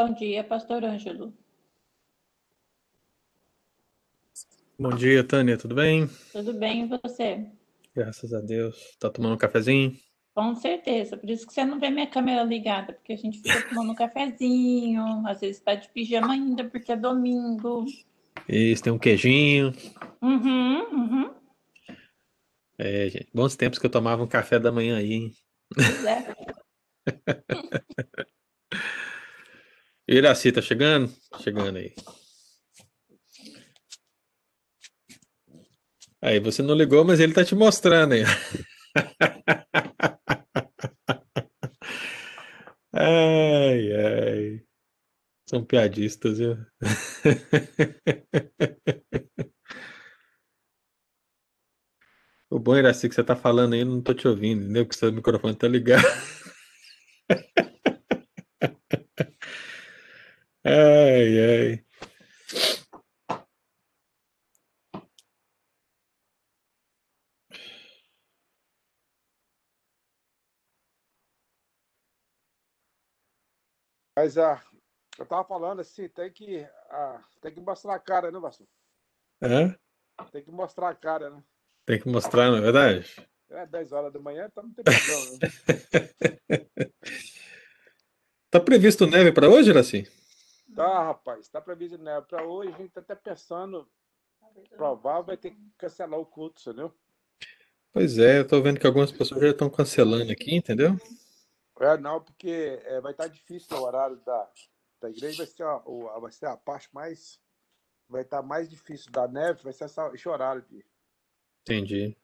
Bom dia, pastor Ângelo. Bom dia, Tânia, tudo bem? Tudo bem e você? Graças a Deus. Tá tomando um cafezinho? Com certeza. Por isso que você não vê minha câmera ligada, porque a gente fica tomando um cafezinho, às vezes tá de pijama ainda, porque é domingo. Isso, tem um queijinho. Uhum, uhum. É, gente, bons tempos que eu tomava um café da manhã aí, hein? Pois é. Iraci, tá chegando? Chegando aí. Aí, você não ligou, mas ele tá te mostrando aí. Ai, ai. São piadistas, viu? O bom, Iraci, que você tá falando aí, eu não tô te ouvindo, entendeu? Porque seu microfone tá ligado. Ai, ai. Mas ah, eu tava falando assim, tem que, ah, tem que mostrar a cara, né, Vasco? Hã? Tem que mostrar a cara, né? Tem que mostrar, não é verdade? É 10 horas da manhã, então não tem problema. Né? Tá previsto neve para hoje, Iraci? Tá, rapaz, tá previsto neve para hoje, a gente tá até pensando, provável vai ter que cancelar o culto, entendeu? Pois é, eu tô vendo que algumas pessoas já estão cancelando aqui, entendeu? É, não, porque é, vai estar difícil o horário da, da igreja, vai ser, a, vai ser a parte mais. Vai estar mais difícil da neve, vai ser essa, esse horário de. Entendi.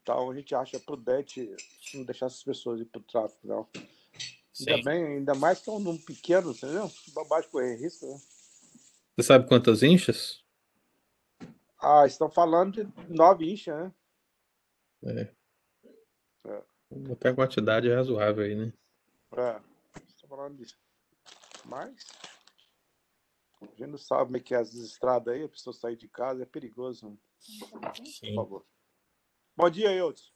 Então a gente acha prudente não deixar essas pessoas ir pro tráfico, não. Ainda bem, ainda mais que é um número pequeno, entendeu? Bobagem correr risco, né? Você sabe quantas inchas? Ah, estão falando de nove inchas, né? É. É. Até a quantidade é razoável aí, né? É, estão falando disso. Mas. A gente não sabe como é que é as estradas aí, a pessoa sair de casa é perigoso, né? por Sim. favor. Bom dia, Eudes.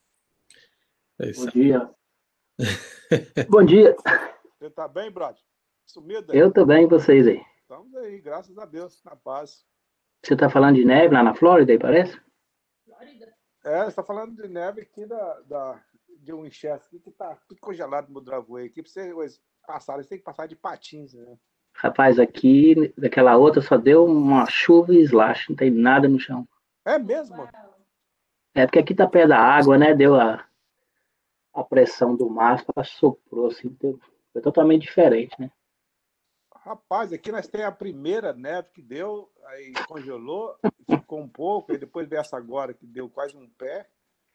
É. Bom dia. Bom dia. Você tá bem, brother? Sumido aí? Eu tô bem, e vocês aí? Estamos aí, graças a Deus, na paz. Você tá falando de neve lá na Flórida aí, parece? É, você tá falando de neve aqui da, da, de um enxerto aqui que tá tudo congelado no driveway aqui. Pra você passar, você tem que passar de patins, né? Rapaz, aqui, daquela outra, só deu uma chuva e slash, não tem nada no chão. É mesmo? É porque aqui tá perto da água, né? Deu a, a pressão do mar, soprou assim, deu- foi totalmente diferente, né? Rapaz, aqui nós temos a primeira neve que deu, aí congelou, ficou um pouco, e depois veio essa agora que deu quase um pé,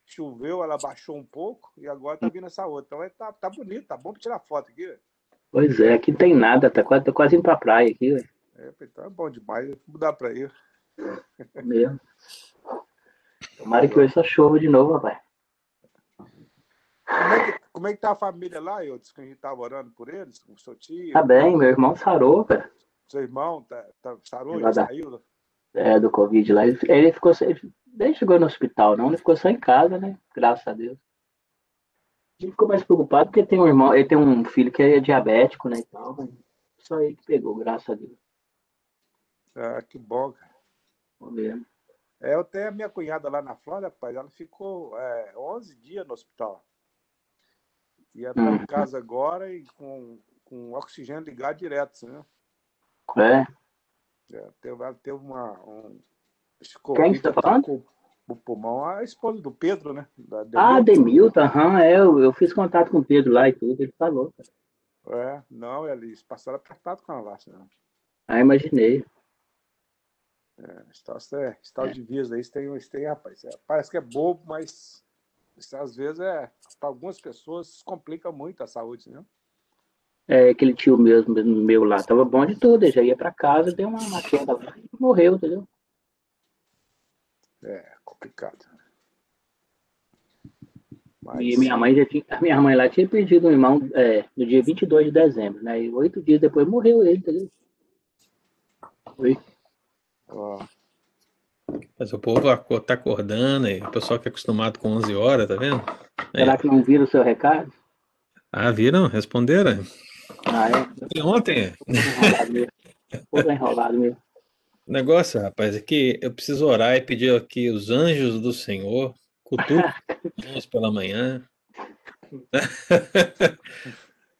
choveu, ela baixou um pouco, e agora tá vindo essa outra. Então é, tá, tá bonito, tá bom pra tirar foto aqui. velho. Pois é, aqui não tem nada, tá quase, tô quase indo pra praia aqui, velho, É, então é bom demais, vou mudar pra ir. mesmo. Tomara que hoje só chova de novo, rapaz. Como é que, como é que tá a família lá, eu disse que a gente tava orando por eles, com o seu tio, Tá bem, meu irmão sarou, cara, seu irmão, tá, tá, sarou, dar. saiu? é, do Covid lá. Ele, ele ficou, ele nem chegou no hospital, não, ele ficou só em casa, né? Graças a Deus. Ele ficou mais preocupado porque tem um irmão, ele tem um filho que é diabético, né, e tal, mas só ele que pegou, graças a Deus. Ah, que bom, cara. Vamos ver. É, eu tenho a minha cunhada lá na Flórida, rapaz, ela ficou é, 11 dias no hospital. E tá Uhum. em casa agora e com, com oxigênio ligado direto, né? É, É, teve, teve uma. Um, Quem Covid que tá falando? O pulmão, a esposa do Pedro, né? Da Ah, Demilton. Aham, é, eu, eu fiz contato com o Pedro lá e tudo, ele falou. cara. É, não, eles passaram apertado com ela lá. Né? Ah, imaginei. Esse tal, esse tal É. de vírus aí, isso tem, isso tem, rapaz. é, parece que é bobo, mas isso, às vezes é. Para algumas pessoas complica muito a saúde, né? É, aquele tio mesmo, meu lá, tava bom de tudo, ele já ia pra casa, deu uma, queda lá e morreu, entendeu? É complicado. Mas, E minha mãe já tinha, a minha mãe lá tinha perdido um irmão é, no dia 22 de dezembro, né? E oito dias depois morreu ele, entendeu? Foi. ó, Mas o povo aco- tá acordando aí. O pessoal que é acostumado com 11 horas, tá vendo? É. Será que não viram o seu recado? Ah, viram? Responderam? Ah, é? Ontem. Enrolado mesmo. Tudo enrolado mesmo. O negócio, rapaz, é que eu preciso orar e pedir aqui os anjos do Senhor, cutucos pela manhã.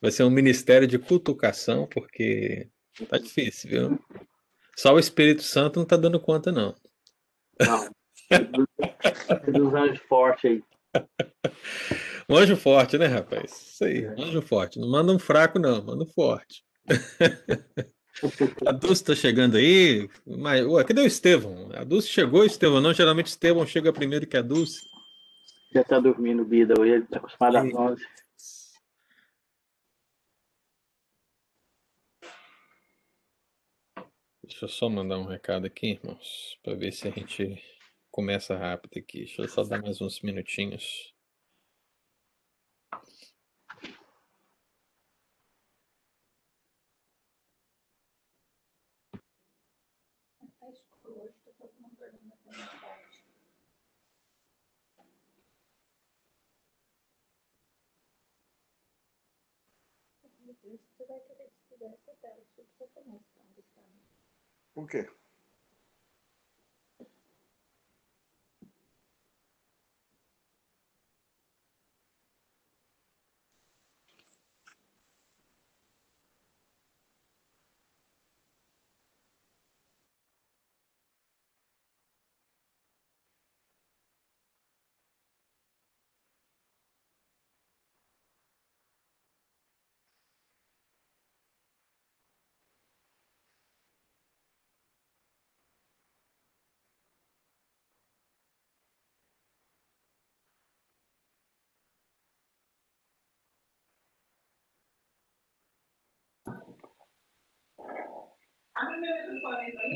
Vai ser um ministério de cutucação, porque tá difícil, viu? Só o Espírito Santo não tá dando conta, não. Não. Dos anjos fortes aí. Um anjo forte, né, rapaz? Isso aí, um anjo forte. Não manda um fraco, não, manda um forte. A Dulce tá chegando aí, mas ué, cadê o Estevão? A Dulce chegou, Estevão não. Geralmente Estevão chega primeiro que a Dulce. Já tá dormindo, Bida, hoje ele tá acostumado às 11. Deixa eu só mandar um recado aqui, irmãos, para ver se a gente começa rápido aqui. Deixa eu só dar mais uns minutinhos. Tá escuro hoje, tô todo mundo dormindo até mais tarde. Meu Deus, você vai querer desligar essa tela, se você começa onde está. Por quê?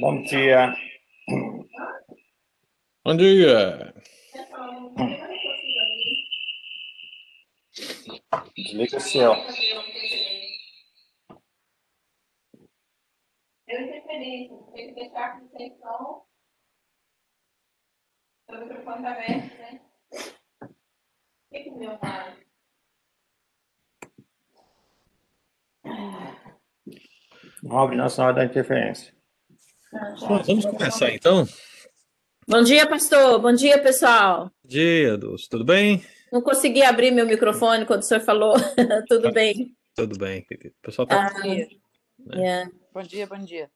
Bom dia. Bom dia! Desliga o seu. Eu interferência, tem que deixar com. O microfone tá aberto, né? O que que o meu Nossa Senhora da Interferência. Bom, vamos começar então. Bom dia, pastor. Bom dia, pessoal. Bom dia, Dulce. Tudo bem? Não consegui abrir meu microfone quando o senhor falou. Tudo bem. Tudo bem, querido. O pessoal tá Ah, é. Bom dia, bom dia.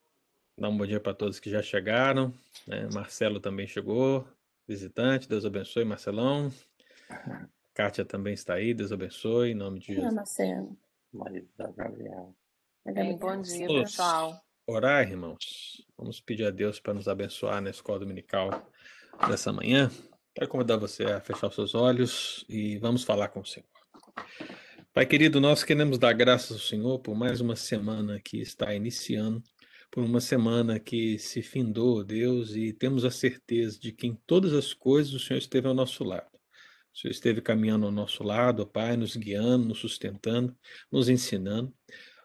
Dá um bom dia para todos que já chegaram. né? Marcelo também chegou, visitante. Deus abençoe, Marcelão. Kátia também está aí, Deus abençoe, em nome de Ah, Jesus. Marcelo. Marido da Gabriela. Bem, bom dia, Vamos pessoal. Orar, irmãos. Vamos pedir a Deus para nos abençoar na escola dominical dessa manhã. Quero convidar você a fechar os seus olhos e vamos falar com o Senhor. Pai querido, nós queremos dar graças ao Senhor por mais uma semana que está iniciando, por uma semana que se findou, Deus, e temos a certeza de que em todas as coisas o Senhor esteve ao nosso lado. O Senhor esteve caminhando ao nosso lado, Pai, nos guiando, nos sustentando, nos ensinando,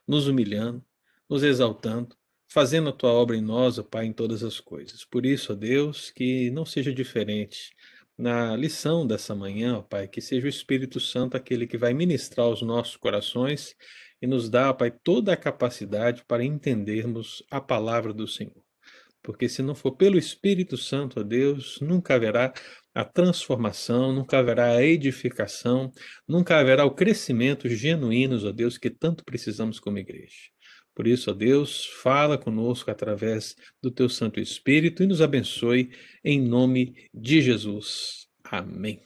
nos humilhando, nos exaltando, fazendo a tua obra em nós, ó Pai, em todas as coisas. Por isso, ó Deus, que não seja diferente na lição dessa manhã, ó Pai, que seja o Espírito Santo aquele que vai ministrar aos nossos corações e nos dá, ó Pai, toda a capacidade para entendermos a palavra do Senhor. Porque se não for pelo Espírito Santo, ó Deus, nunca haverá a transformação, nunca haverá a edificação, nunca haverá o crescimento genuíno, ó Deus, que tanto precisamos como igreja. Por isso, ó Deus, fala conosco através do teu Santo Espírito e nos abençoe em nome de Jesus. Amém.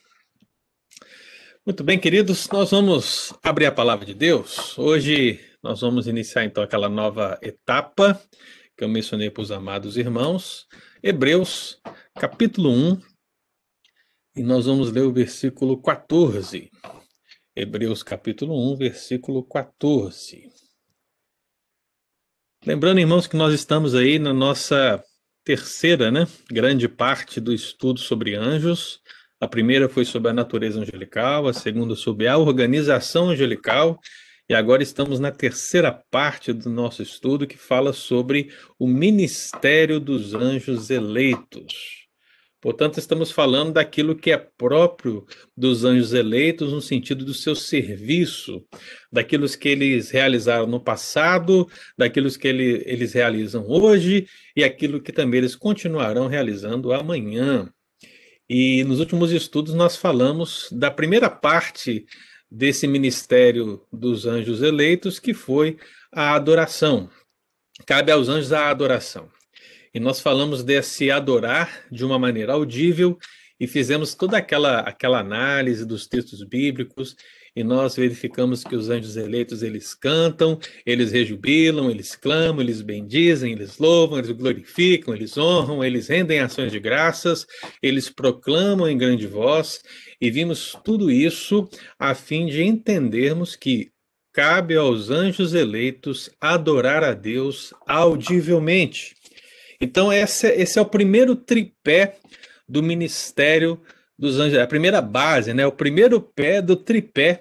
Muito bem, queridos, nós vamos abrir a palavra de Deus. Hoje nós vamos iniciar então aquela nova etapa que eu mencionei para os amados irmãos, Hebreus, capítulo 1, e nós vamos ler o versículo 14. Hebreus, capítulo 1, versículo 14. Lembrando, irmãos, que nós estamos aí na nossa terceira, né, grande parte do estudo sobre anjos. A primeira foi sobre a natureza angelical, a segunda sobre a organização angelical, e agora estamos na terceira parte do nosso estudo que fala sobre o ministério dos anjos eleitos. Portanto, estamos falando daquilo que é próprio dos anjos eleitos, no sentido do seu serviço, daquilo que eles realizaram no passado, daquilo que ele, eles realizam hoje e aquilo que também eles continuarão realizando amanhã. E nos últimos estudos nós falamos da primeira parte desse ministério dos anjos eleitos, que foi a adoração. Cabe aos anjos a adoração. E nós falamos desse adorar de uma maneira audível e fizemos toda aquela aquela análise dos textos bíblicos e nós verificamos que os anjos eleitos eles cantam, eles rejubilam, eles clamam, eles bendizem, eles louvam, eles glorificam, eles honram, eles rendem ações de graças, eles proclamam em grande voz e vimos tudo isso a fim de entendermos que cabe aos anjos eleitos adorar a Deus audivelmente. Então, esse, esse é o primeiro tripé do ministério dos anjos, a primeira base, né? o primeiro pé do tripé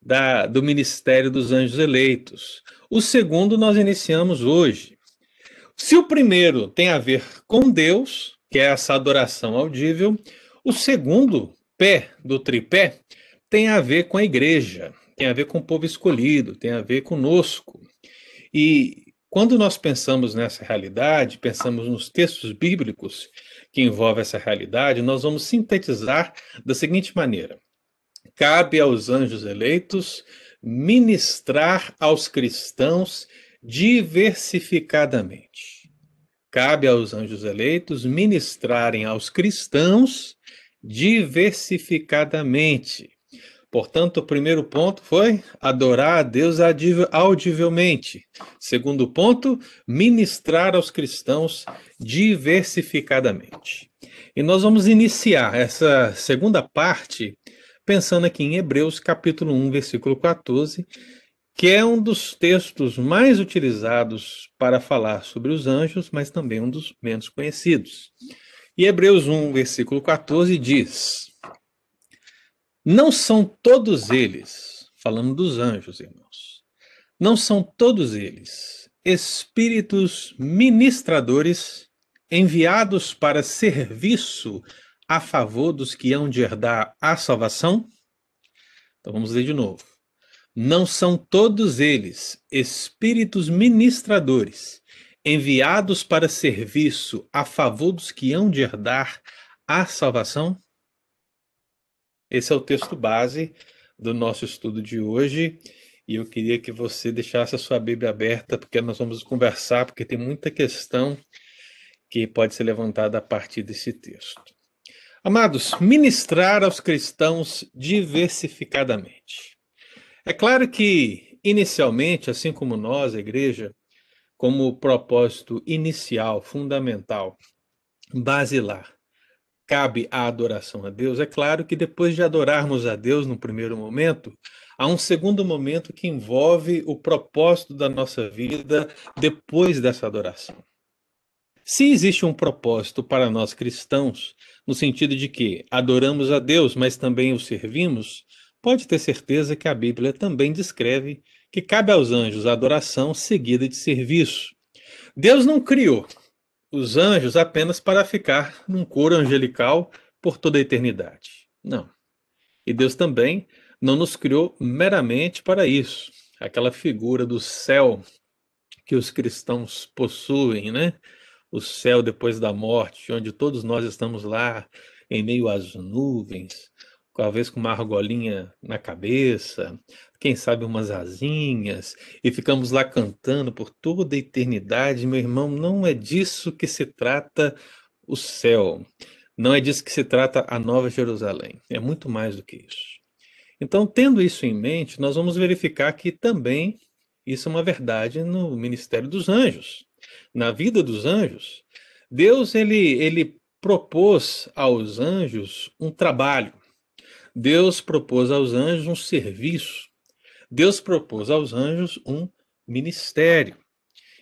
da, do ministério dos anjos eleitos. O segundo nós iniciamos hoje. Se o primeiro tem a ver com Deus, que é essa adoração audível, o segundo pé do tripé tem a ver com a igreja, tem a ver com o povo escolhido, tem a ver conosco. E quando nós pensamos nessa realidade, pensamos nos textos bíblicos que envolvem essa realidade, nós vamos sintetizar da seguinte maneira: cabe aos anjos eleitos ministrar aos cristãos diversificadamente. Cabe aos anjos eleitos ministrarem aos cristãos diversificadamente. Portanto, o primeiro ponto foi adorar a Deus audivelmente. Segundo ponto, ministrar aos cristãos diversificadamente. E nós vamos iniciar essa segunda parte pensando aqui em Hebreus capítulo 1, versículo 14, que é um dos textos mais utilizados para falar sobre os anjos, mas também um dos menos conhecidos. E Hebreus 1, versículo 14 diz: não são todos eles, falando dos anjos, irmãos, não são todos eles espíritos ministradores enviados para serviço a favor dos que hão de herdar a salvação? Então vamos ler de novo. Não são todos eles espíritos ministradores enviados para serviço a favor dos que hão de herdar a salvação? Esse é o texto base do nosso estudo de hoje. E eu queria que você deixasse a sua Bíblia aberta, porque nós vamos conversar, porque tem muita questão que pode ser levantada a partir desse texto. Amados, ministrar aos cristãos diversificadamente. É claro que, inicialmente, assim como nós, a igreja, como propósito inicial, fundamental, basilar, cabe a adoração a Deus, é claro que depois de adorarmos a Deus no primeiro momento, há um segundo momento que envolve o propósito da nossa vida depois dessa adoração. Se existe um propósito para nós cristãos, no sentido de que adoramos a Deus, mas também o servimos, pode ter certeza que a Bíblia também descreve que cabe aos anjos a adoração seguida de serviço. Deus não criou os anjos apenas para ficar num coro angelical por toda a eternidade. Não. E Deus também não nos criou meramente para isso. Aquela figura do céu que os cristãos possuem, né? O céu depois da morte, onde todos nós estamos lá em meio às nuvens, talvez com uma argolinha na cabeça, quem sabe umas asinhas, e ficamos lá cantando por toda a eternidade. Meu irmão, não é disso que se trata o céu. Não é disso que se trata a Nova Jerusalém. É muito mais do que isso. Então, tendo isso em mente, nós vamos verificar que também isso é uma verdade no ministério dos anjos. Na vida dos anjos, Deus ele, ele propôs aos anjos um trabalho. Deus propôs aos anjos um serviço. Deus propôs aos anjos um ministério.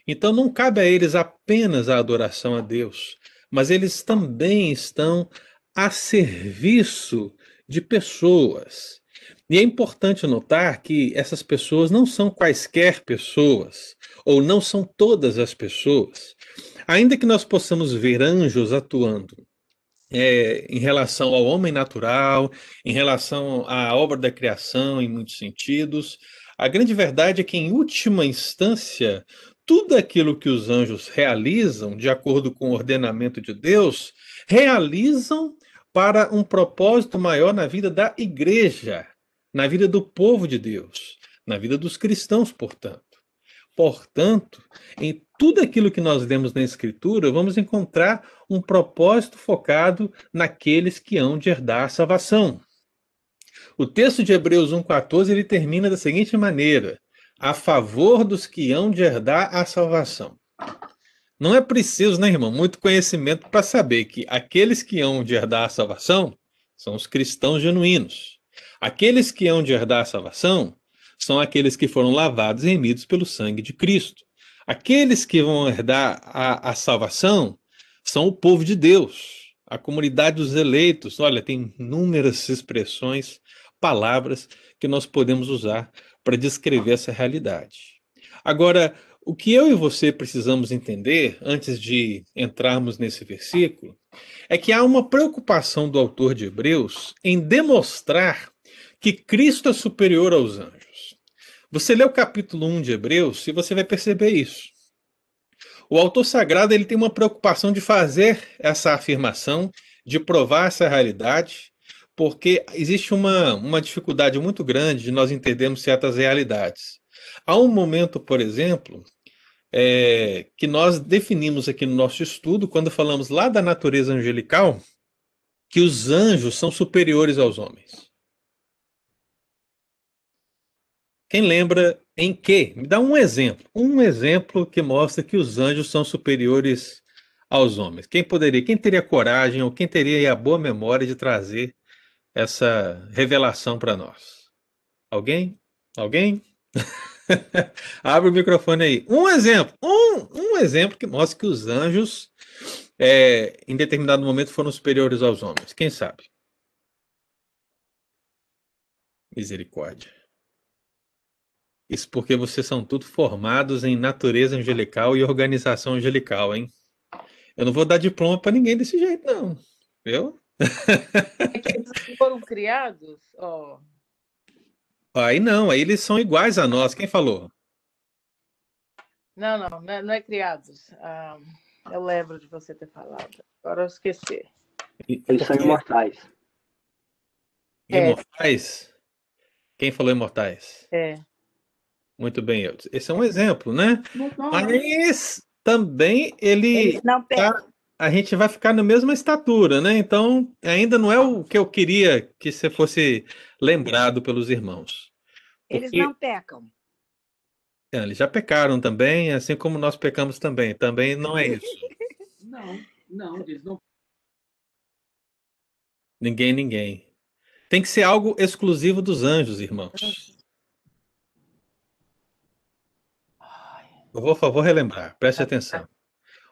Então não cabe a eles apenas a adoração a Deus, mas eles também estão a serviço de pessoas. E é importante notar que essas pessoas não são quaisquer pessoas, ou não são todas as pessoas. Ainda que nós possamos ver anjos atuando é, em relação ao homem natural, em relação à obra da criação, em muitos sentidos. A grande verdade é que, em última instância, tudo aquilo que os anjos realizam, de acordo com o ordenamento de Deus, realizam para um propósito maior na vida da igreja, na vida do povo de Deus, na vida dos cristãos, portanto. Portanto, em tudo aquilo que nós lemos na Escritura, vamos encontrar um propósito focado naqueles que hão de herdar a salvação. O texto de Hebreus 1,14 ele termina da seguinte maneira: a favor dos que hão de herdar a salvação. Não é preciso, né, irmão, muito conhecimento para saber que aqueles que hão de herdar a salvação são os cristãos genuínos. Aqueles que hão de herdar a salvação são aqueles que foram lavados e remidos pelo sangue de Cristo. Aqueles que vão herdar a, a salvação são o povo de Deus, a comunidade dos eleitos. Olha, tem inúmeras expressões, palavras que nós podemos usar para descrever essa realidade. Agora, o que eu e você precisamos entender, antes de entrarmos nesse versículo, é que há uma preocupação do autor de Hebreus em demonstrar que Cristo é superior aos anjos. Você lê o capítulo 1 de Hebreus e você vai perceber isso. O autor sagrado ele tem uma preocupação de fazer essa afirmação, de provar essa realidade, porque existe uma, uma dificuldade muito grande de nós entendermos certas realidades. Há um momento, por exemplo, é, que nós definimos aqui no nosso estudo, quando falamos lá da natureza angelical, que os anjos são superiores aos homens. Quem lembra em que? Me dá um exemplo. Um exemplo que mostra que os anjos são superiores aos homens. Quem poderia, quem teria coragem ou quem teria a boa memória de trazer essa revelação para nós? Alguém? Alguém? Abre o microfone aí. Um exemplo, um, um exemplo que mostra que os anjos, é, em determinado momento, foram superiores aos homens. Quem sabe? Misericórdia. Isso porque vocês são tudo formados em natureza angelical e organização angelical, hein? Eu não vou dar diploma para ninguém desse jeito, não. Viu? É que eles foram criados, ó. Aí não, aí eles são iguais a nós. Quem falou? Não, não, não é, não é criados. Ah, eu lembro de você ter falado. Agora eu esqueci. Eles são imortais. Imortais? É. Quem falou imortais? É. Muito bem, Eudes. Esse é um exemplo, né? Mas também ele. não tá, a gente vai ficar na mesma estatura, né? Então, ainda não é o que eu queria que você fosse lembrado pelos irmãos. Porque... Eles não pecam. É, eles já pecaram também, assim como nós pecamos também. Também não é isso. Não, não, eles não. Ninguém, ninguém. Tem que ser algo exclusivo dos anjos, irmãos. Por favor, relembrar, preste atenção.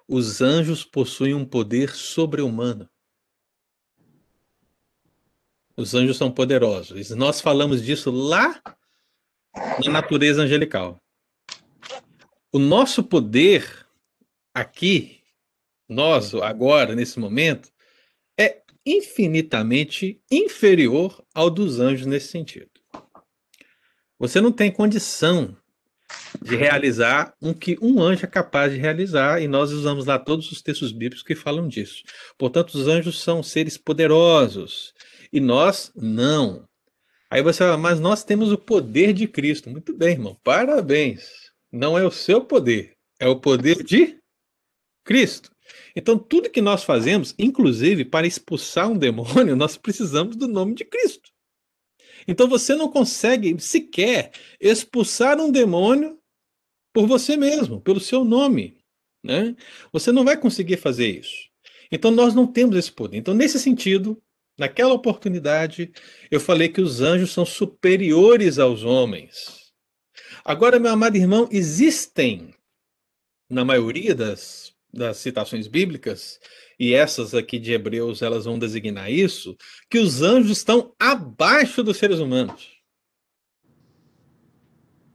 Os anjos possuem um poder sobre-humano. Os anjos são poderosos. Nós falamos disso lá na natureza angelical. O nosso poder aqui, nós agora, nesse momento, é infinitamente inferior ao dos anjos nesse sentido. Você não tem condição de realizar um que um anjo é capaz de realizar, e nós usamos lá todos os textos bíblicos que falam disso. Portanto, os anjos são seres poderosos, e nós não. Aí você fala, mas nós temos o poder de Cristo. Muito bem, irmão, parabéns. Não é o seu poder, é o poder de Cristo. Então, tudo que nós fazemos, inclusive para expulsar um demônio, nós precisamos do nome de Cristo. Então você não consegue sequer expulsar um demônio por você mesmo, pelo seu nome. Né? Você não vai conseguir fazer isso. Então nós não temos esse poder. Então, nesse sentido, naquela oportunidade, eu falei que os anjos são superiores aos homens. Agora, meu amado irmão, existem, na maioria das, das citações bíblicas, e essas aqui de Hebreus elas vão designar isso, que os anjos estão abaixo dos seres humanos.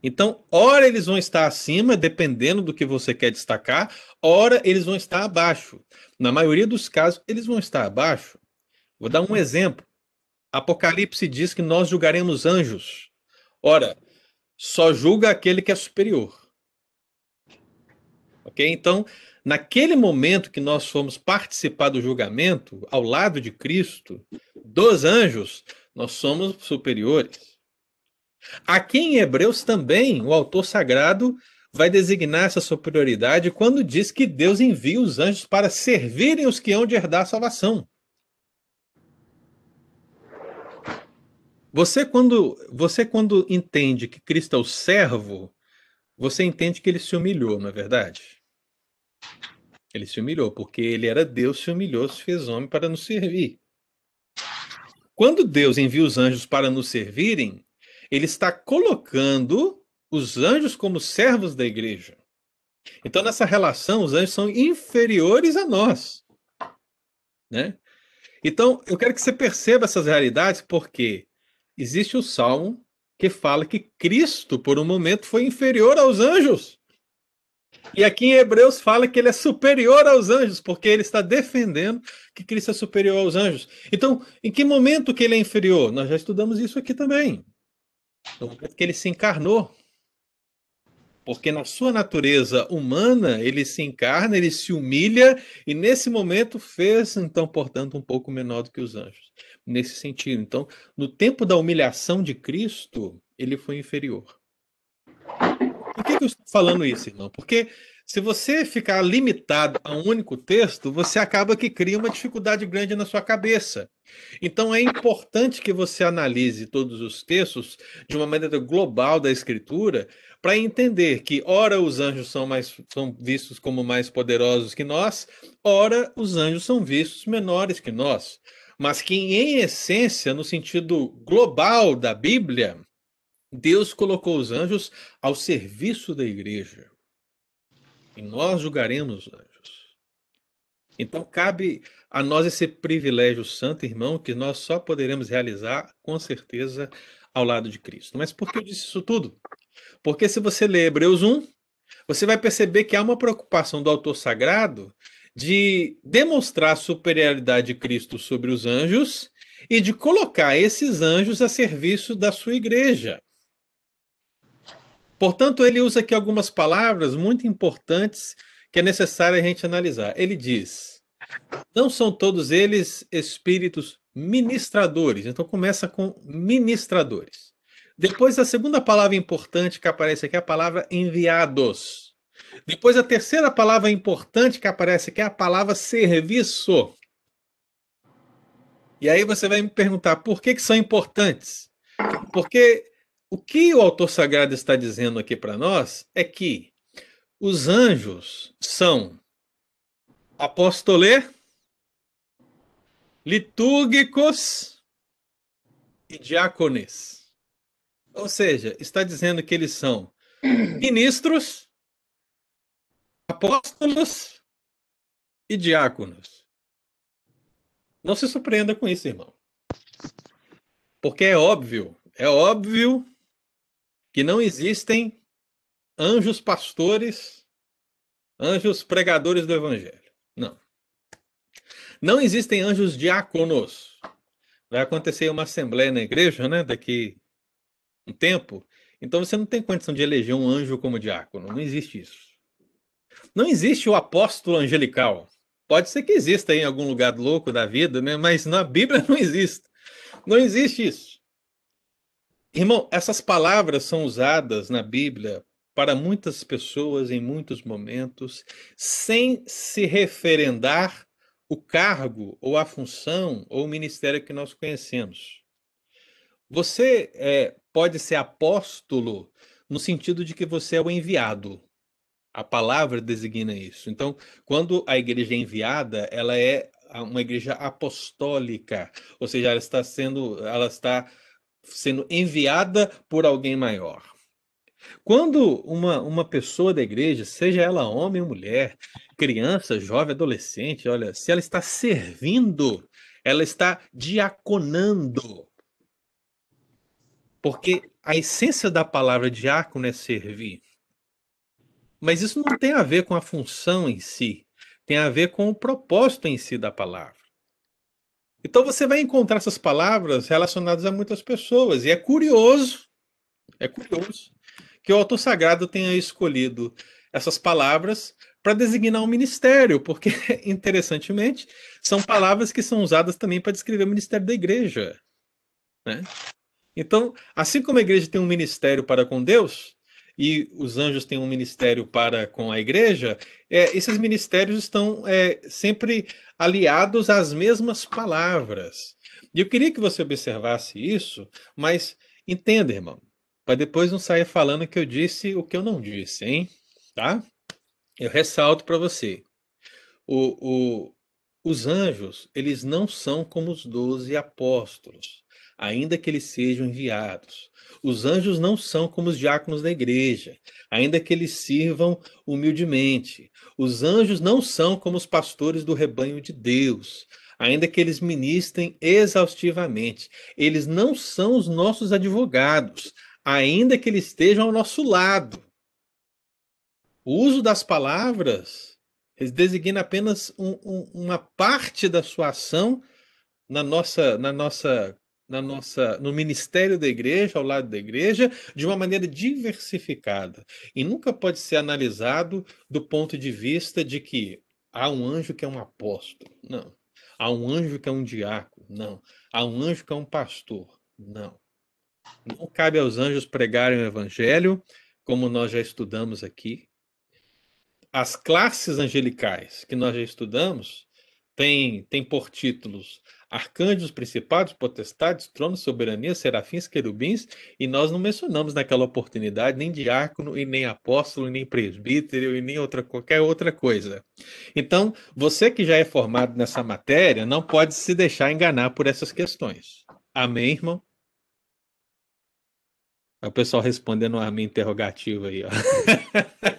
Então, ora eles vão estar acima, dependendo do que você quer destacar, ora eles vão estar abaixo. Na maioria dos casos, eles vão estar abaixo. Vou dar um exemplo. Apocalipse diz que nós julgaremos anjos. Ora, só julga aquele que é superior. Ok? Então, naquele momento que nós fomos participar do julgamento, ao lado de Cristo, dos anjos, nós somos superiores. Aqui em Hebreus também, o autor sagrado vai designar essa superioridade quando diz que Deus envia os anjos para servirem os que hão de herdar a salvação. Você quando, você quando entende que Cristo é o servo, você entende que ele se humilhou, não é verdade? Ele se humilhou, porque ele era Deus, se humilhou, se fez homem para nos servir. Quando Deus envia os anjos para nos servirem, ele está colocando os anjos como servos da igreja. Então, nessa relação, os anjos são inferiores a nós. Né? Então, eu quero que você perceba essas realidades, porque existe o salmo que fala que Cristo, por um momento, foi inferior aos anjos. E aqui em Hebreus fala que ele é superior aos anjos, porque ele está defendendo que Cristo é superior aos anjos. Então, em que momento que ele é inferior? Nós já estudamos isso aqui também. No momento que ele se encarnou. Porque na sua natureza humana, ele se encarna, ele se humilha, e nesse momento fez, então, portanto, um pouco menor do que os anjos nesse sentido. Então, no tempo da humilhação de Cristo, ele foi inferior. Por que, que eu estou falando isso, irmão? Porque se você ficar limitado a um único texto, você acaba que cria uma dificuldade grande na sua cabeça. Então é importante que você analise todos os textos de uma maneira global da escritura para entender que ora os anjos são mais são vistos como mais poderosos que nós, ora os anjos são vistos menores que nós mas que, em essência, no sentido global da Bíblia, Deus colocou os anjos ao serviço da igreja. E nós julgaremos os anjos. Então, cabe a nós esse privilégio santo, irmão, que nós só poderemos realizar, com certeza, ao lado de Cristo. Mas por que eu disse isso tudo? Porque se você ler Hebreus 1, você vai perceber que há uma preocupação do autor sagrado de demonstrar a superioridade de Cristo sobre os anjos e de colocar esses anjos a serviço da sua igreja. Portanto, ele usa aqui algumas palavras muito importantes que é necessário a gente analisar. Ele diz: não são todos eles espíritos ministradores. Então começa com ministradores. Depois a segunda palavra importante que aparece aqui é a palavra enviados. Depois, a terceira palavra importante que aparece aqui é a palavra serviço. E aí você vai me perguntar por que, que são importantes? Porque o que o autor sagrado está dizendo aqui para nós é que os anjos são apostolê, litúrgicos e diácones. Ou seja, está dizendo que eles são ministros apóstolos e diáconos. Não se surpreenda com isso, irmão. Porque é óbvio, é óbvio que não existem anjos pastores, anjos pregadores do evangelho. Não. Não existem anjos diáconos. Vai acontecer uma assembleia na igreja, né, daqui um tempo. Então você não tem condição de eleger um anjo como diácono. Não existe isso. Não existe o apóstolo angelical. Pode ser que exista em algum lugar louco da vida, né? mas na Bíblia não existe. Não existe isso. Irmão, essas palavras são usadas na Bíblia para muitas pessoas em muitos momentos, sem se referendar o cargo ou a função ou o ministério que nós conhecemos. Você é, pode ser apóstolo no sentido de que você é o enviado. A palavra designa isso. Então, quando a igreja é enviada, ela é uma igreja apostólica, ou seja, ela está sendo, ela está sendo enviada por alguém maior. Quando uma, uma pessoa da igreja, seja ela homem ou mulher, criança, jovem, adolescente, olha, se ela está servindo, ela está diaconando. Porque a essência da palavra diácono é servir. Mas isso não tem a ver com a função em si, tem a ver com o propósito em si da palavra. Então você vai encontrar essas palavras relacionadas a muitas pessoas, e é curioso, é curioso, que o autor sagrado tenha escolhido essas palavras para designar um ministério, porque, interessantemente, são palavras que são usadas também para descrever o ministério da igreja. Né? Então, assim como a igreja tem um ministério para com Deus, e os anjos têm um ministério para com a igreja, é, esses ministérios estão é, sempre aliados às mesmas palavras. E eu queria que você observasse isso, mas entenda, irmão, para depois não sair falando que eu disse o que eu não disse, hein? Tá? Eu ressalto para você. O, o, os anjos, eles não são como os doze apóstolos, ainda que eles sejam enviados. Os anjos não são como os diáconos da igreja, ainda que eles sirvam humildemente. Os anjos não são como os pastores do rebanho de Deus, ainda que eles ministrem exaustivamente. Eles não são os nossos advogados, ainda que eles estejam ao nosso lado. O uso das palavras designa apenas um, um, uma parte da sua ação na nossa, na nossa na nossa, no ministério da igreja, ao lado da igreja, de uma maneira diversificada. E nunca pode ser analisado do ponto de vista de que há um anjo que é um apóstolo. Não. Há um anjo que é um diácono. Não. Há um anjo que é um pastor. Não. Não cabe aos anjos pregarem o evangelho, como nós já estudamos aqui. As classes angelicais que nós já estudamos têm, têm por títulos arcanjos, principados, potestades, tronos, soberania, serafins, querubins, e nós não mencionamos naquela oportunidade nem diácono, e nem apóstolo, e nem presbítero, e nem outra, qualquer outra coisa. Então, você que já é formado nessa matéria, não pode se deixar enganar por essas questões. Amém, irmão? O pessoal respondendo a minha interrogativa aí, ó.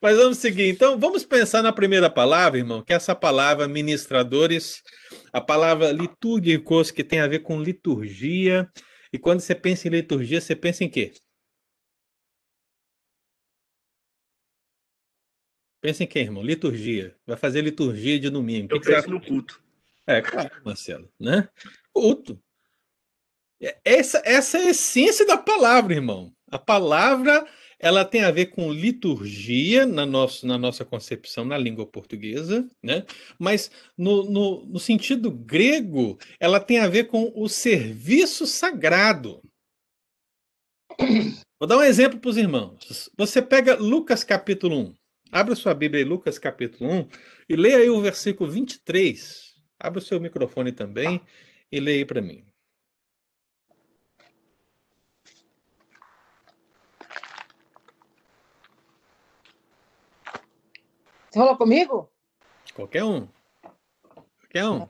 Mas vamos seguir. Então, vamos pensar na primeira palavra, irmão, que é essa palavra ministradores, a palavra litúrgicos, que tem a ver com liturgia. E quando você pensa em liturgia, você pensa em quê? Pensa em quê, irmão? Liturgia. Vai fazer liturgia de domingo. Eu que penso no culto. É, claro, Marcelo, né? Culto. É, essa, essa é a essência da palavra, irmão. A palavra ela tem a ver com liturgia na, nosso, na nossa concepção na língua portuguesa, né? mas no, no, no sentido grego, ela tem a ver com o serviço sagrado. Vou dar um exemplo para os irmãos. Você pega Lucas capítulo 1. Abra sua Bíblia aí, Lucas capítulo 1, e leia aí o versículo 23. Abra o seu microfone também e leia aí para mim. Você falou comigo? Qualquer um. Qualquer um.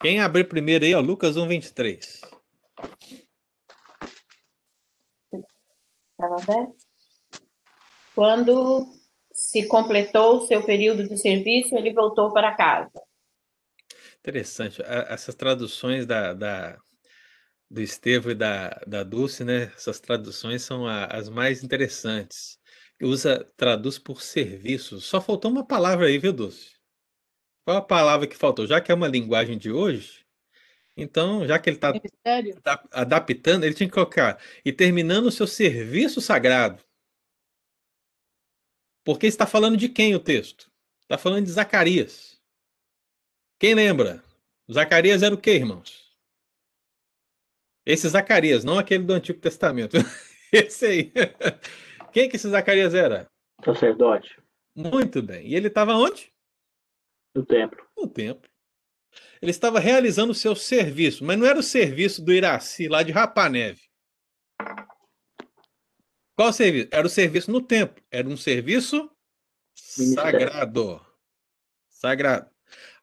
Quem abrir primeiro aí, ó, Lucas 1, 23. Quando se completou o seu período de serviço, ele voltou para casa. Interessante. Essas traduções da, da, do Estevão e da, da Dulce, né? Essas traduções são a, as mais interessantes usa, traduz por serviço. Só faltou uma palavra aí, viu, Dulce? Qual a palavra que faltou? Já que é uma linguagem de hoje, então, já que ele está adaptando, ele tinha que colocar e terminando o seu serviço sagrado. Porque está falando de quem o texto? Está falando de Zacarias. Quem lembra? Zacarias era o que, irmãos? Esse Zacarias, não aquele do Antigo Testamento. Esse aí. Quem que esse Zacarias era? Sacerdote. Muito bem. E ele estava onde? No templo. No templo. Ele estava realizando o seu serviço, mas não era o serviço do Iraci, lá de Rapaneve. Qual o serviço? Era o serviço no templo. Era um serviço sagrado. Sagrado.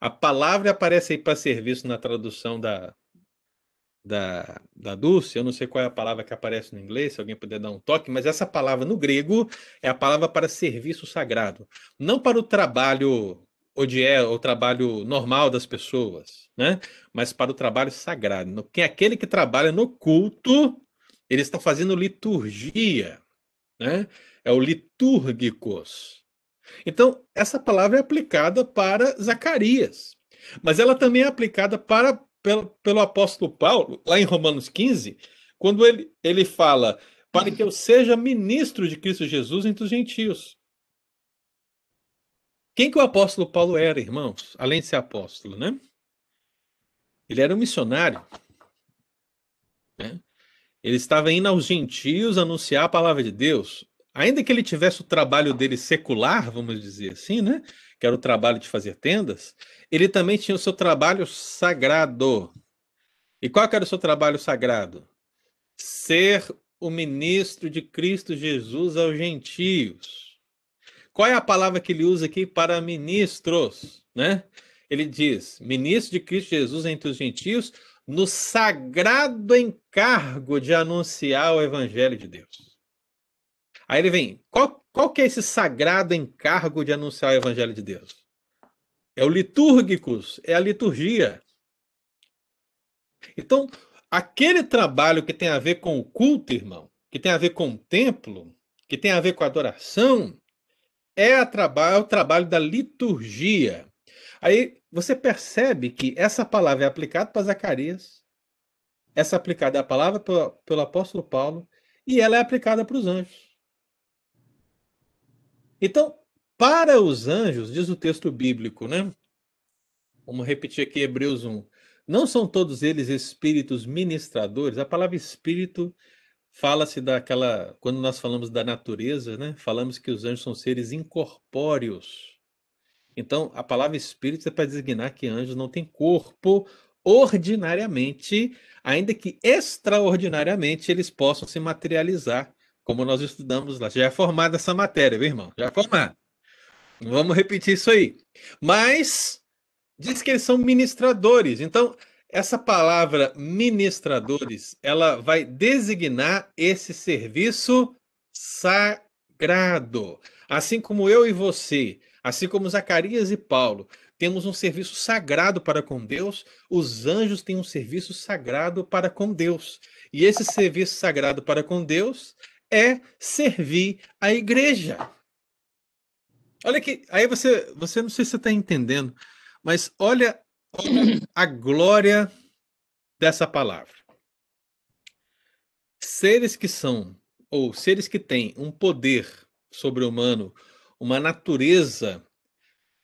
A palavra aparece aí para serviço na tradução da, da, da Dulce, eu não sei qual é a palavra que aparece no inglês, se alguém puder dar um toque, mas essa palavra no grego é a palavra para serviço sagrado, não para o trabalho odié, o trabalho normal das pessoas, né? Mas para o trabalho sagrado. Quem é aquele que trabalha no culto Ele está fazendo liturgia, né? É o litúrgicos. Então, essa palavra é aplicada para Zacarias, mas ela também é aplicada para pelo, pelo apóstolo Paulo, lá em Romanos 15, quando ele, ele fala para que eu seja ministro de Cristo Jesus entre os gentios. Quem que o apóstolo Paulo era, irmãos? Além de ser apóstolo, né? Ele era um missionário. Né? Ele estava indo aos gentios anunciar a palavra de Deus. Ainda que ele tivesse o trabalho dele secular, vamos dizer assim, né? Que era o trabalho de fazer tendas, ele também tinha o seu trabalho sagrado. E qual era o seu trabalho sagrado? Ser o ministro de Cristo Jesus aos gentios. Qual é a palavra que ele usa aqui para ministros, né? Ele diz: ministro de Cristo Jesus entre os gentios, no sagrado encargo de anunciar o evangelho de Deus. Aí ele vem, qual, qual que é esse sagrado encargo de anunciar o evangelho de Deus? É o litúrgicos, é a liturgia. Então, aquele trabalho que tem a ver com o culto, irmão, que tem a ver com o templo, que tem a ver com a adoração, é, traba é o trabalho da liturgia. Aí você percebe que essa palavra é aplicada para Zacarias, essa aplicada é a palavra pelo, pelo apóstolo Paulo, e ela é aplicada para os anjos. Então, para os anjos, diz o texto bíblico, né? Vamos repetir aqui Hebreus 1. Não são todos eles espíritos ministradores? A palavra espírito fala-se daquela. Quando nós falamos da natureza, né? Falamos que os anjos são seres incorpóreos. Então, a palavra espírito é para designar que anjos não têm corpo ordinariamente, ainda que extraordinariamente eles possam se materializar, como nós estudamos lá. Já é formada essa matéria, meu irmão? Já é formada. Vamos repetir isso aí. Mas diz que eles são ministradores. Então, essa palavra ministradores, ela vai designar esse serviço sagrado. Assim como eu e você Assim como Zacarias e Paulo temos um serviço sagrado para com Deus, os anjos têm um serviço sagrado para com Deus. E esse serviço sagrado para com Deus é servir a igreja. Olha que aí você, você não sei se você está entendendo, mas olha, olha a glória dessa palavra. Seres que são ou seres que têm um poder sobre-humano uma natureza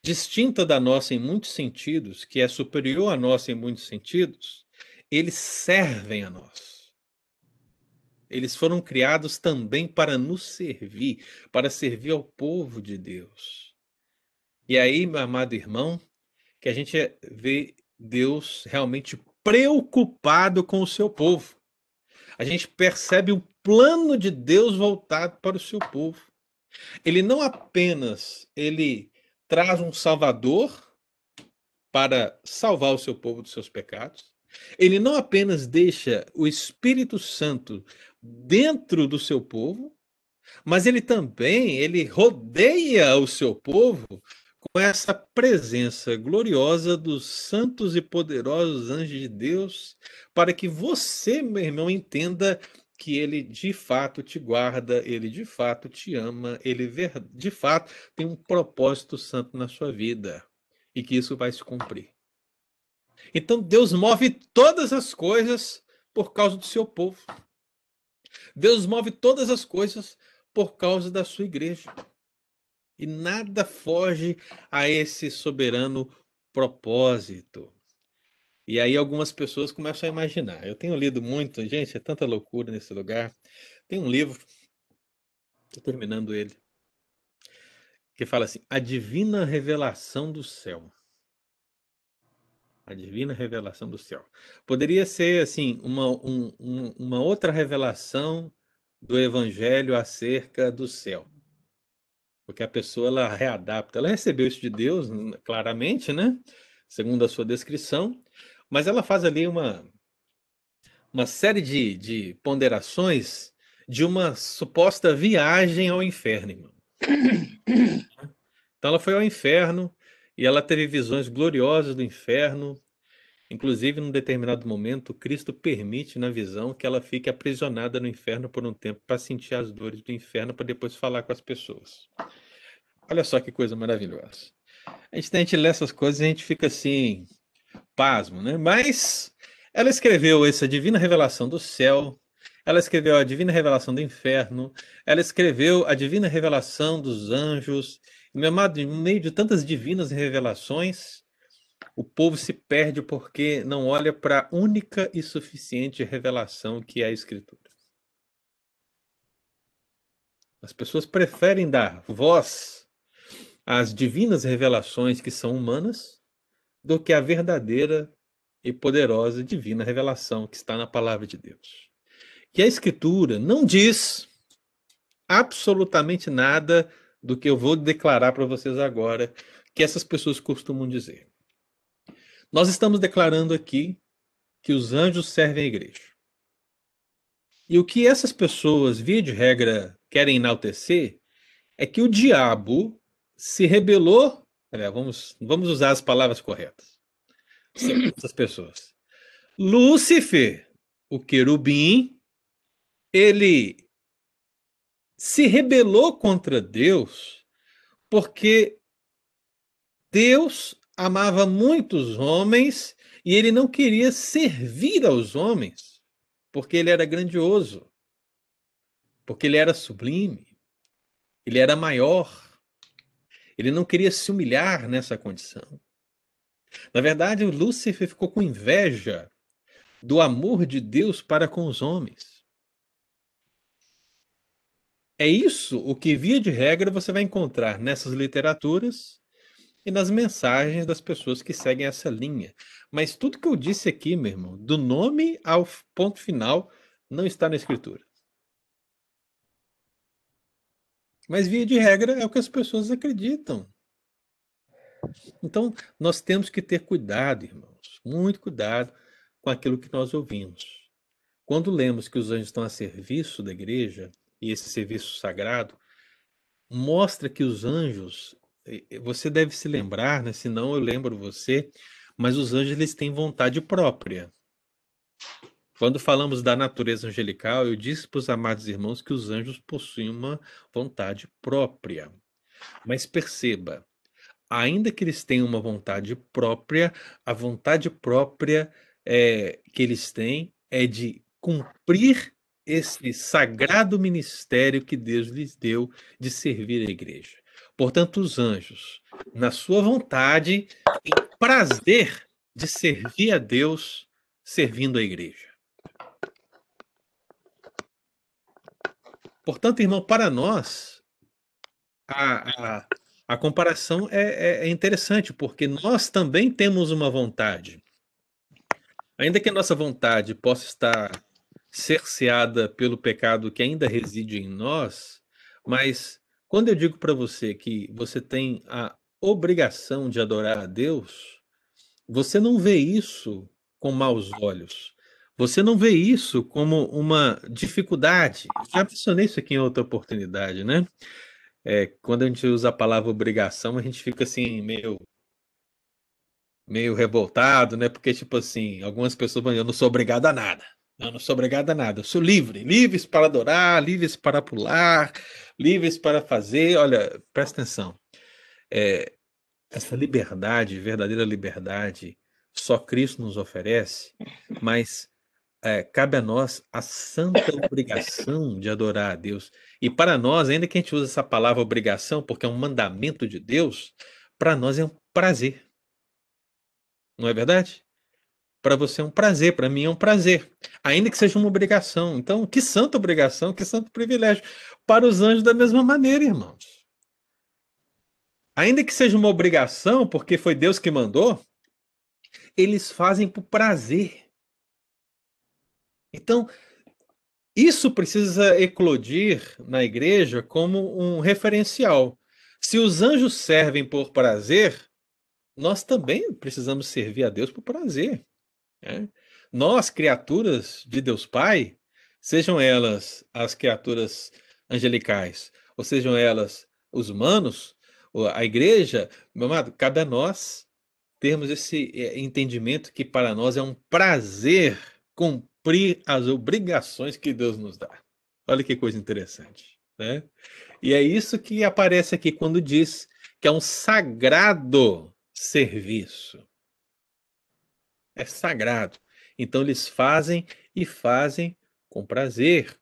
distinta da nossa em muitos sentidos, que é superior à nossa em muitos sentidos, eles servem a nós. Eles foram criados também para nos servir, para servir ao povo de Deus. E aí, meu amado irmão, que a gente vê Deus realmente preocupado com o seu povo. A gente percebe o plano de Deus voltado para o seu povo. Ele não apenas ele traz um salvador para salvar o seu povo dos seus pecados, ele não apenas deixa o Espírito Santo dentro do seu povo, mas ele também ele rodeia o seu povo com essa presença gloriosa dos santos e poderosos anjos de Deus, para que você, meu irmão, entenda que ele de fato te guarda, ele de fato te ama, ele de fato tem um propósito santo na sua vida e que isso vai se cumprir. Então Deus move todas as coisas por causa do seu povo. Deus move todas as coisas por causa da sua igreja. E nada foge a esse soberano propósito. E aí algumas pessoas começam a imaginar. Eu tenho lido muito, gente, é tanta loucura nesse lugar. Tem um livro, estou terminando ele, que fala assim: A Divina Revelação do Céu. A Divina Revelação do Céu. Poderia ser, assim, uma, um, um, uma outra revelação do Evangelho acerca do céu. Porque a pessoa, ela readapta. Ela recebeu isso de Deus, claramente, né? Segundo a sua descrição, mas ela faz ali uma, uma série de, de ponderações de uma suposta viagem ao inferno, irmão. Então ela foi ao inferno e ela teve visões gloriosas do inferno Inclusive, num determinado momento, Cristo permite na visão que ela fique aprisionada no inferno por um tempo para sentir as dores do inferno para depois falar com as pessoas. Olha só que coisa maravilhosa. A gente, a gente lê essas coisas e a gente fica assim, pasmo, né? Mas ela escreveu essa divina revelação do céu, ela escreveu a divina revelação do inferno, ela escreveu a divina revelação dos anjos. E, meu amado, no meio de tantas divinas revelações, o povo se perde porque não olha para a única e suficiente revelação que é a Escritura. As pessoas preferem dar voz às divinas revelações que são humanas do que a verdadeira e poderosa divina revelação que está na palavra de Deus. Que a Escritura não diz absolutamente nada do que eu vou declarar para vocês agora, que essas pessoas costumam dizer. Nós estamos declarando aqui que os anjos servem à igreja. E o que essas pessoas, via de regra, querem enaltecer é que o diabo se rebelou. vamos, vamos usar as palavras corretas. Essas pessoas. Lúcifer, o querubim, ele se rebelou contra Deus porque Deus amava muitos homens e ele não queria servir aos homens, porque ele era grandioso, porque ele era sublime, ele era maior. Ele não queria se humilhar nessa condição. Na verdade, Lúcifer ficou com inveja do amor de Deus para com os homens. É isso o que, via de regra, você vai encontrar nessas literaturas e nas mensagens das pessoas que seguem essa linha. Mas tudo que eu disse aqui, meu irmão, do nome ao ponto final, não está na Escritura. Mas, via de regra, é o que as pessoas acreditam. Então, nós temos que ter cuidado, irmãos, muito cuidado com aquilo que nós ouvimos. Quando lemos que os anjos estão a serviço da igreja, e esse serviço sagrado, mostra que os anjos você deve se lembrar, né? Senão eu lembro você, mas os anjos eles têm vontade própria. Quando falamos da natureza angelical, eu disse para os amados irmãos que os anjos possuem uma vontade própria. Mas perceba, ainda que eles tenham uma vontade própria, a vontade própria é, que eles têm é de cumprir esse sagrado ministério que Deus lhes deu de servir a igreja. Portanto, os anjos, na sua vontade e prazer de servir a Deus, servindo a igreja. Portanto, irmão, para nós, a, a, a comparação é, é, é interessante, porque nós também temos uma vontade. Ainda que a nossa vontade possa estar cerceada pelo pecado que ainda reside em nós, mas quando eu digo para você que você tem a obrigação de adorar a Deus, você não vê isso com maus olhos. Você não vê isso como uma dificuldade. Já mencionei isso aqui em outra oportunidade, né? É, quando a gente usa a palavra obrigação, a gente fica assim, meio meio revoltado, né? Porque, tipo assim, algumas pessoas vão eu não sou obrigado a nada. Eu não sou obrigado a nada. Eu sou livre. Livres para adorar, livres para pular, livres para fazer. Olha, presta atenção. É, essa liberdade, verdadeira liberdade, só Cristo nos oferece, mas é, cabe a nós a santa obrigação de adorar a Deus. E para nós, ainda que a gente use essa palavra obrigação, porque é um mandamento de Deus, para nós é um prazer. Não é verdade? Para você é um prazer, para mim é um prazer, ainda que seja uma obrigação. Então, que santa obrigação, que santo privilégio. Para os anjos, da mesma maneira, irmãos. Ainda que seja uma obrigação, porque foi Deus que mandou, eles fazem por prazer. Então, isso precisa eclodir na igreja como um referencial. Se os anjos servem por prazer, nós também precisamos servir a Deus por prazer. Né? Nós, criaturas de Deus Pai, sejam elas as criaturas angelicais, ou sejam elas os humanos, a igreja, meu amado, cabe a nós termos esse eh, entendimento que para nós é um prazer cumprir as obrigações que Deus nos dá. Olha que coisa interessante, né? E é isso que aparece aqui quando diz que é um sagrado serviço. É sagrado. Então eles fazem e fazem com prazer.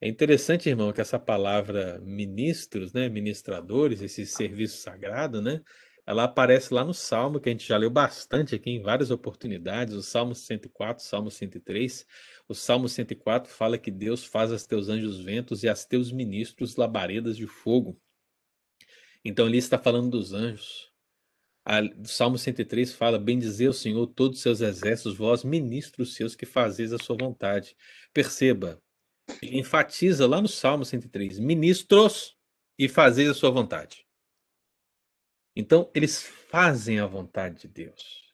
É interessante, irmão, que essa palavra ministros, né, ministradores, esse serviço sagrado, né, ela aparece lá no Salmo, que a gente já leu bastante aqui em várias oportunidades, o Salmo 104, Salmo 103. O Salmo 104 fala que Deus faz as teus anjos ventos e as teus ministros labaredas de fogo. Então ali está falando dos anjos. O Salmo 103 fala: Bendizer o Senhor todos os seus exércitos, vós ministros seus que fazeis a sua vontade. Perceba, ele enfatiza lá no Salmo 103, ministros e fazeis a sua vontade. Então, eles fazem a vontade de Deus.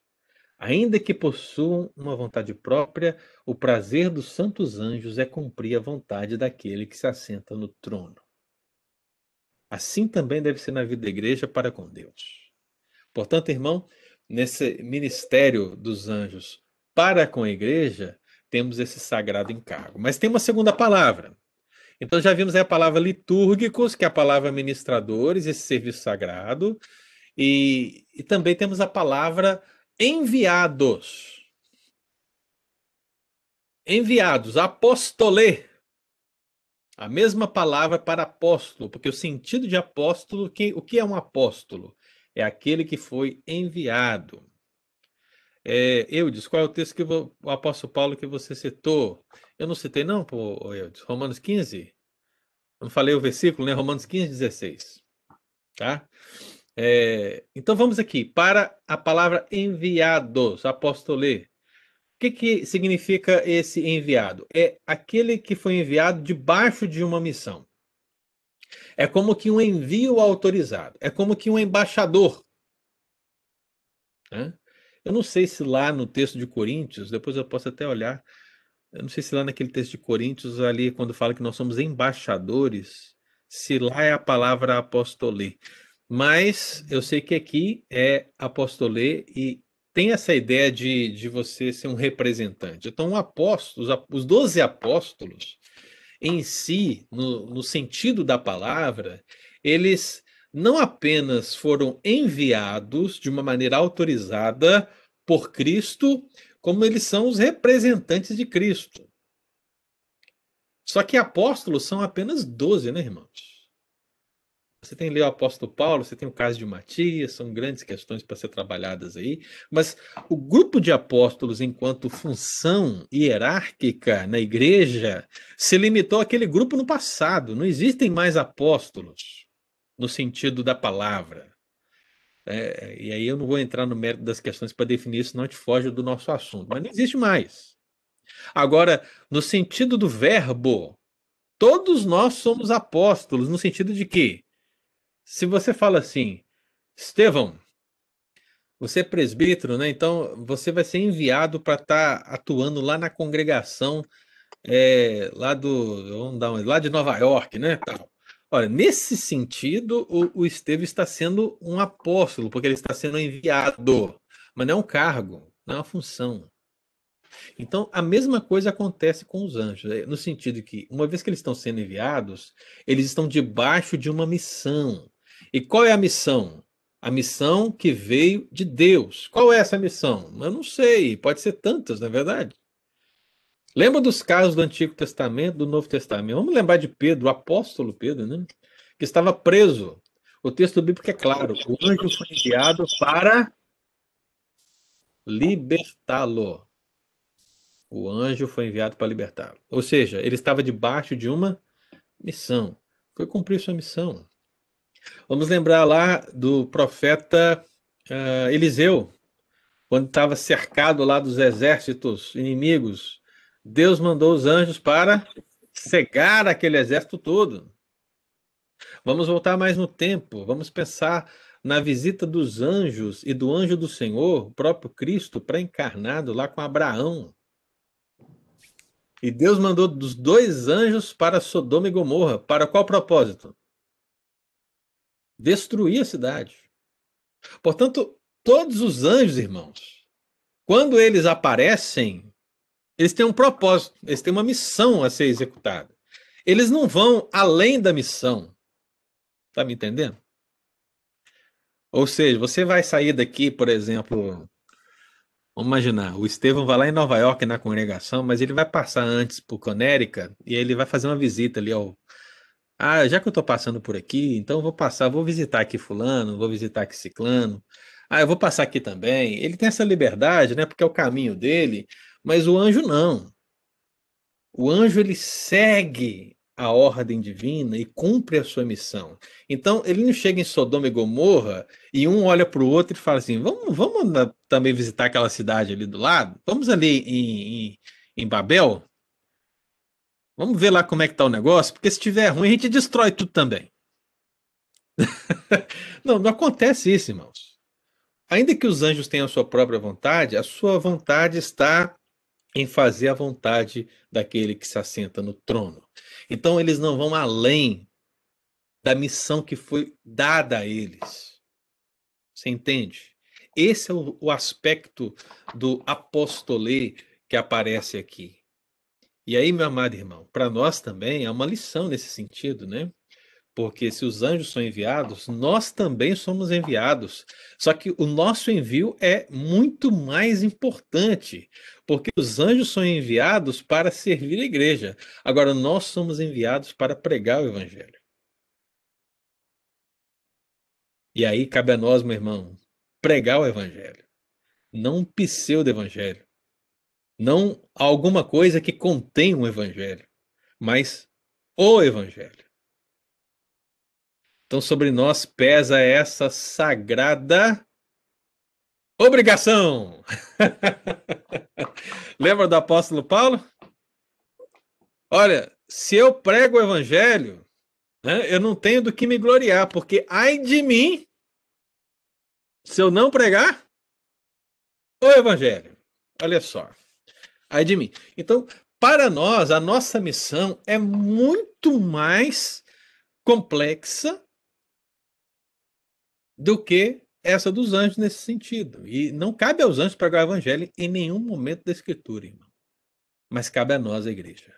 Ainda que possuam uma vontade própria, o prazer dos santos anjos é cumprir a vontade daquele que se assenta no trono. Assim também deve ser na vida da igreja para com Deus. Portanto, irmão, nesse ministério dos anjos para com a igreja, temos esse sagrado encargo. Mas tem uma segunda palavra, então já vimos a palavra litúrgicos, que é a palavra ministradores, esse serviço sagrado. E, e também temos a palavra enviados. Enviados, apostolê. A mesma palavra para apóstolo, porque o sentido de apóstolo, que, o que é um apóstolo? É aquele que foi enviado. É, Eudes, qual é o texto que o apóstolo Paulo que você citou? Eu não citei, não, Eudes. Romanos 15? Eu não falei o versículo, né? Romanos 15, 16. Tá? É, então vamos aqui para a palavra enviados, apóstolê. O que, que significa esse enviado? É aquele que foi enviado debaixo de uma missão. É como que um envio autorizado. É como que um embaixador. Né? Eu não sei se lá no texto de Coríntios, depois eu posso até olhar. Eu não sei se lá naquele texto de Coríntios, ali, quando fala que nós somos embaixadores, se lá é a palavra apostolê. Mas eu sei que aqui é apostolê e tem essa ideia de, de você ser um representante. Então, um apóstolo, os doze apóstolos, em si, no, no sentido da palavra, eles não apenas foram enviados de uma maneira autorizada por Cristo, como eles são os representantes de Cristo. Só que apóstolos são apenas doze, né, irmãos? Você tem ali o apóstolo Paulo, você tem o caso de Matias, são grandes questões para ser trabalhadas aí, mas o grupo de apóstolos, enquanto função hierárquica na igreja, se limitou àquele grupo no passado. Não existem mais apóstolos no sentido da palavra. É, e aí eu não vou entrar no mérito das questões para definir isso, não te foge do nosso assunto, mas não existe mais. Agora, no sentido do verbo, todos nós somos apóstolos, no sentido de que se você fala assim, Estevão, você é presbítero, né? Então você vai ser enviado para estar tá atuando lá na congregação é, lá do, vamos dar um, lá de Nova York, né? Tal. Olha, nesse sentido, o, o Estevão está sendo um apóstolo, porque ele está sendo enviado, mas não é um cargo, não é uma função. Então, a mesma coisa acontece com os anjos, é, no sentido que, uma vez que eles estão sendo enviados, eles estão debaixo de uma missão. E qual é a missão? A missão que veio de Deus. Qual é essa missão? Eu não sei, pode ser tantas, na é verdade. Lembra dos casos do Antigo Testamento, do Novo Testamento? Vamos lembrar de Pedro, o apóstolo Pedro, né? Que estava preso. O texto bíblico é claro: o anjo foi enviado para libertá-lo. O anjo foi enviado para libertá-lo. Ou seja, ele estava debaixo de uma missão. Foi cumprir sua missão. Vamos lembrar lá do profeta uh, Eliseu, quando estava cercado lá dos exércitos inimigos. Deus mandou os anjos para cegar aquele exército todo. Vamos voltar mais no tempo, vamos pensar na visita dos anjos e do anjo do Senhor, o próprio Cristo, pré-encarnado lá com Abraão. E Deus mandou dos dois anjos para Sodoma e Gomorra. Para qual propósito? Destruir a cidade. Portanto, todos os anjos, irmãos, quando eles aparecem, eles têm um propósito, eles têm uma missão a ser executada. Eles não vão além da missão. Tá me entendendo? Ou seja, você vai sair daqui, por exemplo, vamos imaginar, o Estevão vai lá em Nova York na congregação, mas ele vai passar antes por Conérica e ele vai fazer uma visita ali ao. Ah, já que eu estou passando por aqui, então vou passar, vou visitar aqui fulano, vou visitar aqui ciclano. Ah, eu vou passar aqui também. Ele tem essa liberdade, né? Porque é o caminho dele, mas o anjo não. O anjo ele segue a ordem divina e cumpre a sua missão. Então, ele não chega em Sodoma e Gomorra e um olha para o outro e fala assim: vamos, vamos também visitar aquela cidade ali do lado? Vamos ali em, em, em Babel? Vamos ver lá como é que está o negócio? Porque se tiver ruim, a gente destrói tudo também. não, não acontece isso, irmãos. Ainda que os anjos tenham a sua própria vontade, a sua vontade está em fazer a vontade daquele que se assenta no trono. Então eles não vão além da missão que foi dada a eles. Você entende? Esse é o, o aspecto do apostolê que aparece aqui. E aí, meu amado irmão, para nós também é uma lição nesse sentido, né? Porque se os anjos são enviados, nós também somos enviados. Só que o nosso envio é muito mais importante, porque os anjos são enviados para servir a igreja. Agora, nós somos enviados para pregar o evangelho. E aí cabe a nós, meu irmão, pregar o evangelho. Não um pseudo-evangelho. Não alguma coisa que contém um evangelho, mas o evangelho. Então, sobre nós pesa essa sagrada obrigação. Lembra do apóstolo Paulo? Olha, se eu prego o evangelho, né, eu não tenho do que me gloriar, porque ai de mim se eu não pregar o evangelho. Olha só. Ai de mim. Então, para nós, a nossa missão é muito mais complexa do que essa dos anjos nesse sentido. E não cabe aos anjos pregar o evangelho em nenhum momento da escritura, irmão. Mas cabe a nós, a igreja.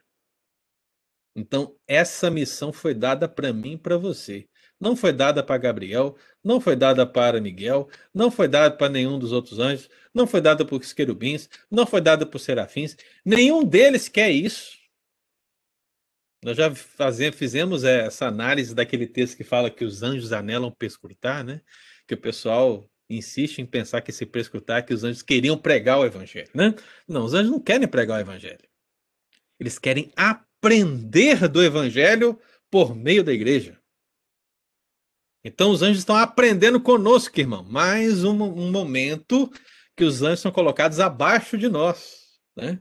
Então, essa missão foi dada para mim e para você. Não foi dada para Gabriel, não foi dada para Miguel, não foi dada para nenhum dos outros anjos, não foi dada para os querubins, não foi dada para os serafins. Nenhum deles quer isso. Nós já fazemos, fizemos essa análise daquele texto que fala que os anjos anelam perscrutar, né? Que o pessoal insiste em pensar que se perscrutar que os anjos queriam pregar o evangelho, né? Não, os anjos não querem pregar o evangelho. Eles querem aprender do evangelho por meio da igreja. Então os anjos estão aprendendo conosco, irmão. Mais um, um momento que os anjos são colocados abaixo de nós, né?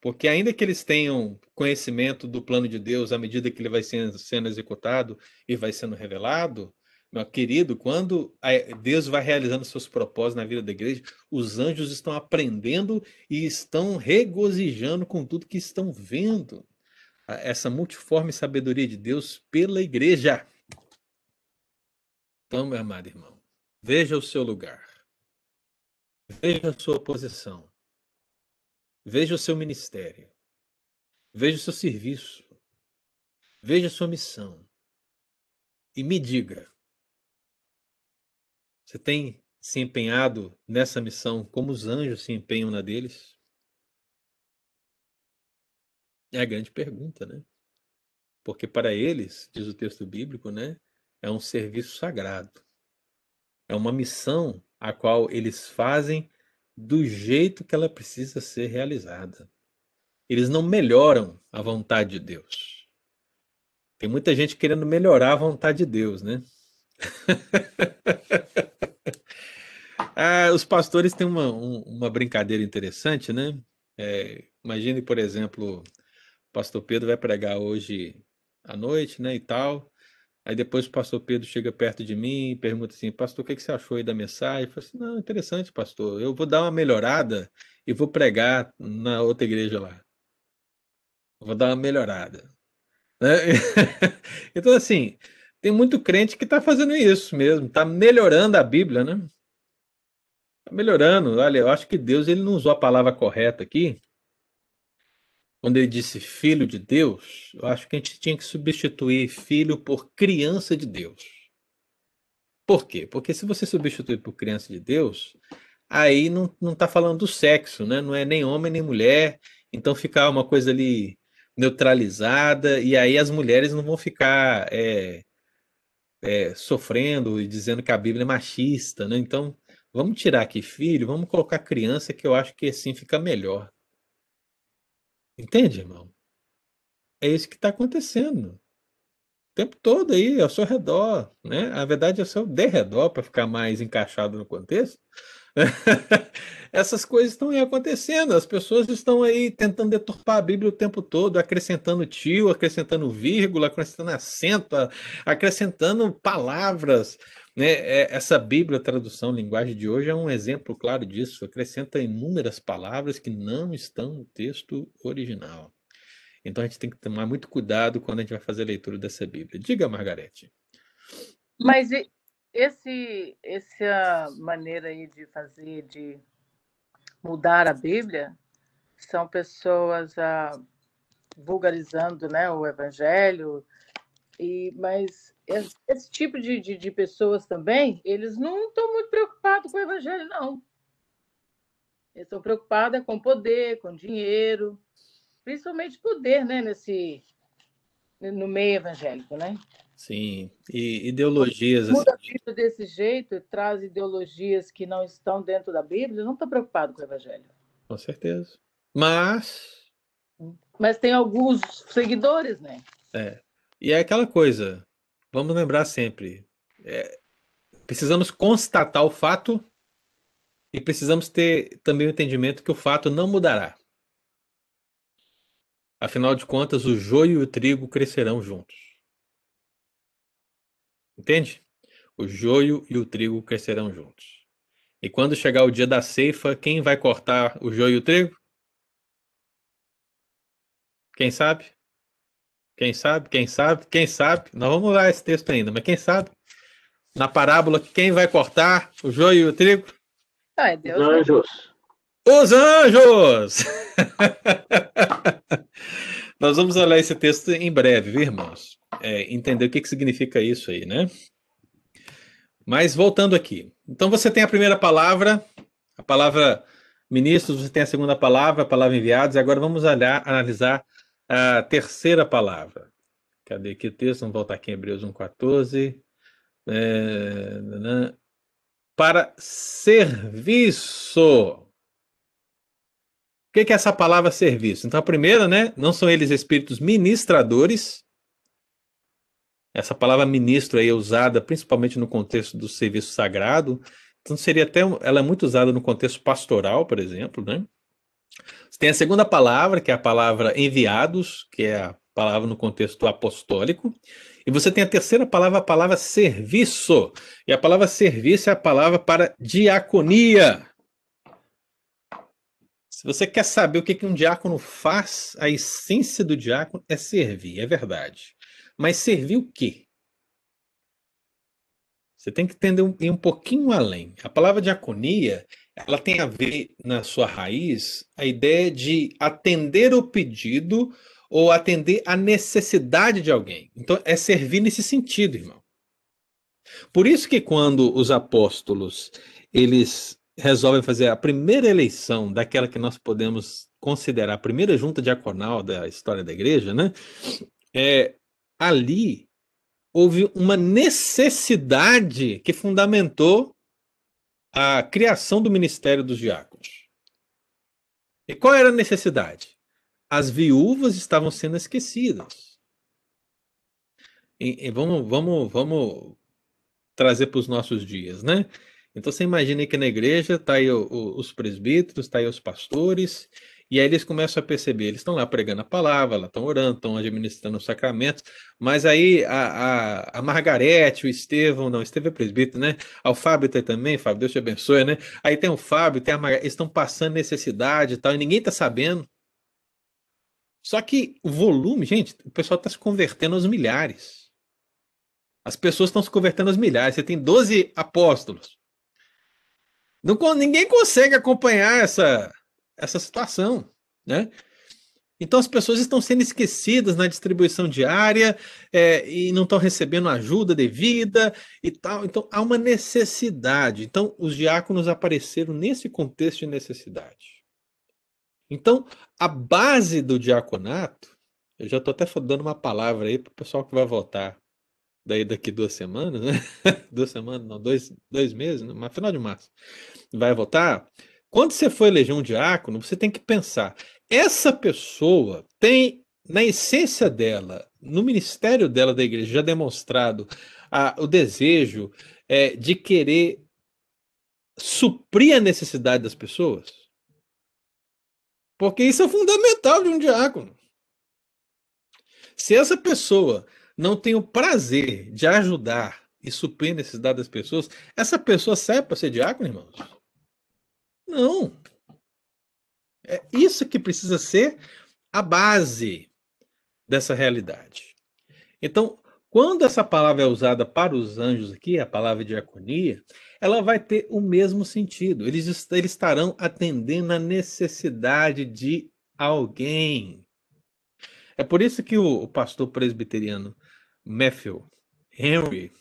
Porque ainda que eles tenham conhecimento do plano de Deus à medida que ele vai sendo, sendo executado e vai sendo revelado, meu querido, quando Deus vai realizando seus propósitos na vida da igreja, os anjos estão aprendendo e estão regozijando com tudo que estão vendo. Essa multiforme sabedoria de Deus pela igreja. Então, meu amado irmão, veja o seu lugar. Veja a sua posição. Veja o seu ministério. Veja o seu serviço. Veja a sua missão. E me diga: você tem se empenhado nessa missão como os anjos se empenham na deles? É a grande pergunta, né? Porque para eles, diz o texto bíblico, né, é um serviço sagrado. É uma missão a qual eles fazem do jeito que ela precisa ser realizada. Eles não melhoram a vontade de Deus. Tem muita gente querendo melhorar a vontade de Deus, né? ah, os pastores têm uma, um, uma brincadeira interessante, né? É, imagine, por exemplo, o pastor Pedro vai pregar hoje à noite, né, e tal. Aí depois o pastor Pedro chega perto de mim e pergunta assim, pastor, o que, você achou aí da mensagem? Eu falo assim, não, interessante, pastor. Eu vou dar uma melhorada e vou pregar na outra igreja lá. vou dar uma melhorada. Né? então, assim, tem muito crente que está fazendo isso mesmo, está melhorando a Bíblia, né? Tá melhorando. Olha, eu acho que Deus ele não usou a palavra correta aqui. Quando ele disse filho de Deus, eu acho que a gente tinha que substituir filho por criança de Deus. Por quê? Porque se você substituir por criança de Deus, aí não, não tá falando do sexo, né? Não é nem homem nem mulher. Então fica uma coisa ali neutralizada, e aí as mulheres não vão ficar é, é, sofrendo e dizendo que a Bíblia é machista, né? Então, vamos tirar aqui filho, vamos colocar criança, que eu acho que assim fica melhor. Entende, irmão? É isso que está acontecendo. O tempo todo aí, ao seu redor, né? A verdade é ao seu derredor, para ficar mais encaixado no contexto. Essas coisas estão aí acontecendo. As pessoas estão aí tentando deturpar a Bíblia o tempo todo, acrescentando tio, acrescentando vírgula, acrescentando acento, acrescentando palavras. Né? É, essa Bíblia, tradução, linguagem de hoje, é um exemplo claro disso. Acrescenta inúmeras palavras que não estão no texto original. Então a gente tem que tomar muito cuidado quando a gente vai fazer a leitura dessa Bíblia. Diga, Margarete. Mas esse, essa maneira aí de fazer, de mudar a Bíblia, são pessoas ah, vulgarizando né, o Evangelho, e, mas esse, esse tipo de, de, de, pessoas também, eles não estão muito preocupados com o evangelho, não. Eles estão preocupados com poder, com dinheiro, principalmente poder, né, nesse, no meio evangélico, né? Sim, e ideologias... Muda assim... a Bíblia desse jeito, traz ideologias que não estão dentro da Bíblia, não estão preocupados com o evangelho. Com certeza. Mas... Mas tem alguns seguidores, né? É. E é aquela coisa, vamos lembrar sempre, é, precisamos constatar o fato e precisamos ter também o entendimento que o fato não mudará. Afinal de contas, o joio e o trigo crescerão juntos. Entende? O joio e o trigo crescerão juntos. E quando chegar o dia da ceifa, quem vai cortar o joio e o trigo? Quem sabe? Quem sabe, quem sabe, quem sabe. Nós vamos lá esse texto ainda, mas quem sabe? Na parábola, quem vai cortar o joio e o trigo? Ah, é Deus. Os anjos. Os anjos! Nós vamos olhar esse texto em breve, viu, irmãos? É, entender o que, que significa isso aí, né? Mas voltando aqui. Então você tem a primeira palavra, a palavra ministros, você tem a segunda palavra, a palavra enviados, e agora vamos olhar, analisar a terceira palavra. Cadê aqui o texto? Vamos voltar aqui em Hebreus 1,14. É... Para serviço. O que é essa palavra serviço? Então, a primeira, né? Não são eles espíritos ministradores. Essa palavra ministro aí é usada principalmente no contexto do serviço sagrado. Então, seria até. Ela é muito usada no contexto pastoral, por exemplo, né? Tem a segunda palavra, que é a palavra enviados, que é a palavra no contexto apostólico. E você tem a terceira palavra, a palavra serviço. E a palavra serviço é a palavra para diaconia. Se você quer saber o que um diácono faz, a essência do diácono é servir, é verdade. Mas servir o quê? Você tem que entender um, um pouquinho além. A palavra diaconia ela tem a ver, na sua raiz, a ideia de atender o pedido ou atender a necessidade de alguém. Então, é servir nesse sentido, irmão. Por isso que quando os apóstolos, eles resolvem fazer a primeira eleição daquela que nós podemos considerar a primeira junta diaconal da história da igreja, né? É, ali houve uma necessidade que fundamentou a criação do ministério dos diáconos. E qual era a necessidade? As viúvas estavam sendo esquecidas. E, e vamos, vamos, vamos trazer para os nossos dias, né? Então você imagina que na igreja está aí o, o, os presbíteros, está aí os pastores, e aí eles começam a perceber, eles estão lá pregando a palavra, estão orando, estão administrando os sacramentos, mas aí a, a, a Margarete, o Estevão, não, Estevão é presbítero, né? Ah, o Fábio tem também, Fábio, Deus te abençoe, né? Aí tem o Fábio, tem a Margarete, eles estão passando necessidade e tal, e ninguém está sabendo. Só que o volume, gente, o pessoal está se convertendo aos milhares. As pessoas estão se convertendo aos milhares. Você tem 12 apóstolos. Não, ninguém consegue acompanhar essa, essa situação, né? Então as pessoas estão sendo esquecidas na distribuição diária é, e não estão recebendo ajuda devida e tal. Então há uma necessidade. Então os diáconos apareceram nesse contexto de necessidade. Então a base do diaconato, eu já estou até dando uma palavra aí para o pessoal que vai votar daí daqui duas semanas, né? duas semanas, não, dois, dois meses, né? mas final de março, vai votar. Quando você for eleger um diácono, você tem que pensar: essa pessoa tem, na essência dela, no ministério dela da igreja, já demonstrado a, o desejo é, de querer suprir a necessidade das pessoas? Porque isso é fundamental de um diácono. Se essa pessoa não tem o prazer de ajudar e suprir a necessidade das pessoas, essa pessoa serve para ser diácono, irmãos? Não. É isso que precisa ser a base dessa realidade. Então, quando essa palavra é usada para os anjos aqui, a palavra diaconia, ela vai ter o mesmo sentido. Eles, eles estarão atendendo a necessidade de alguém. É por isso que o, o pastor presbiteriano Matthew Henry,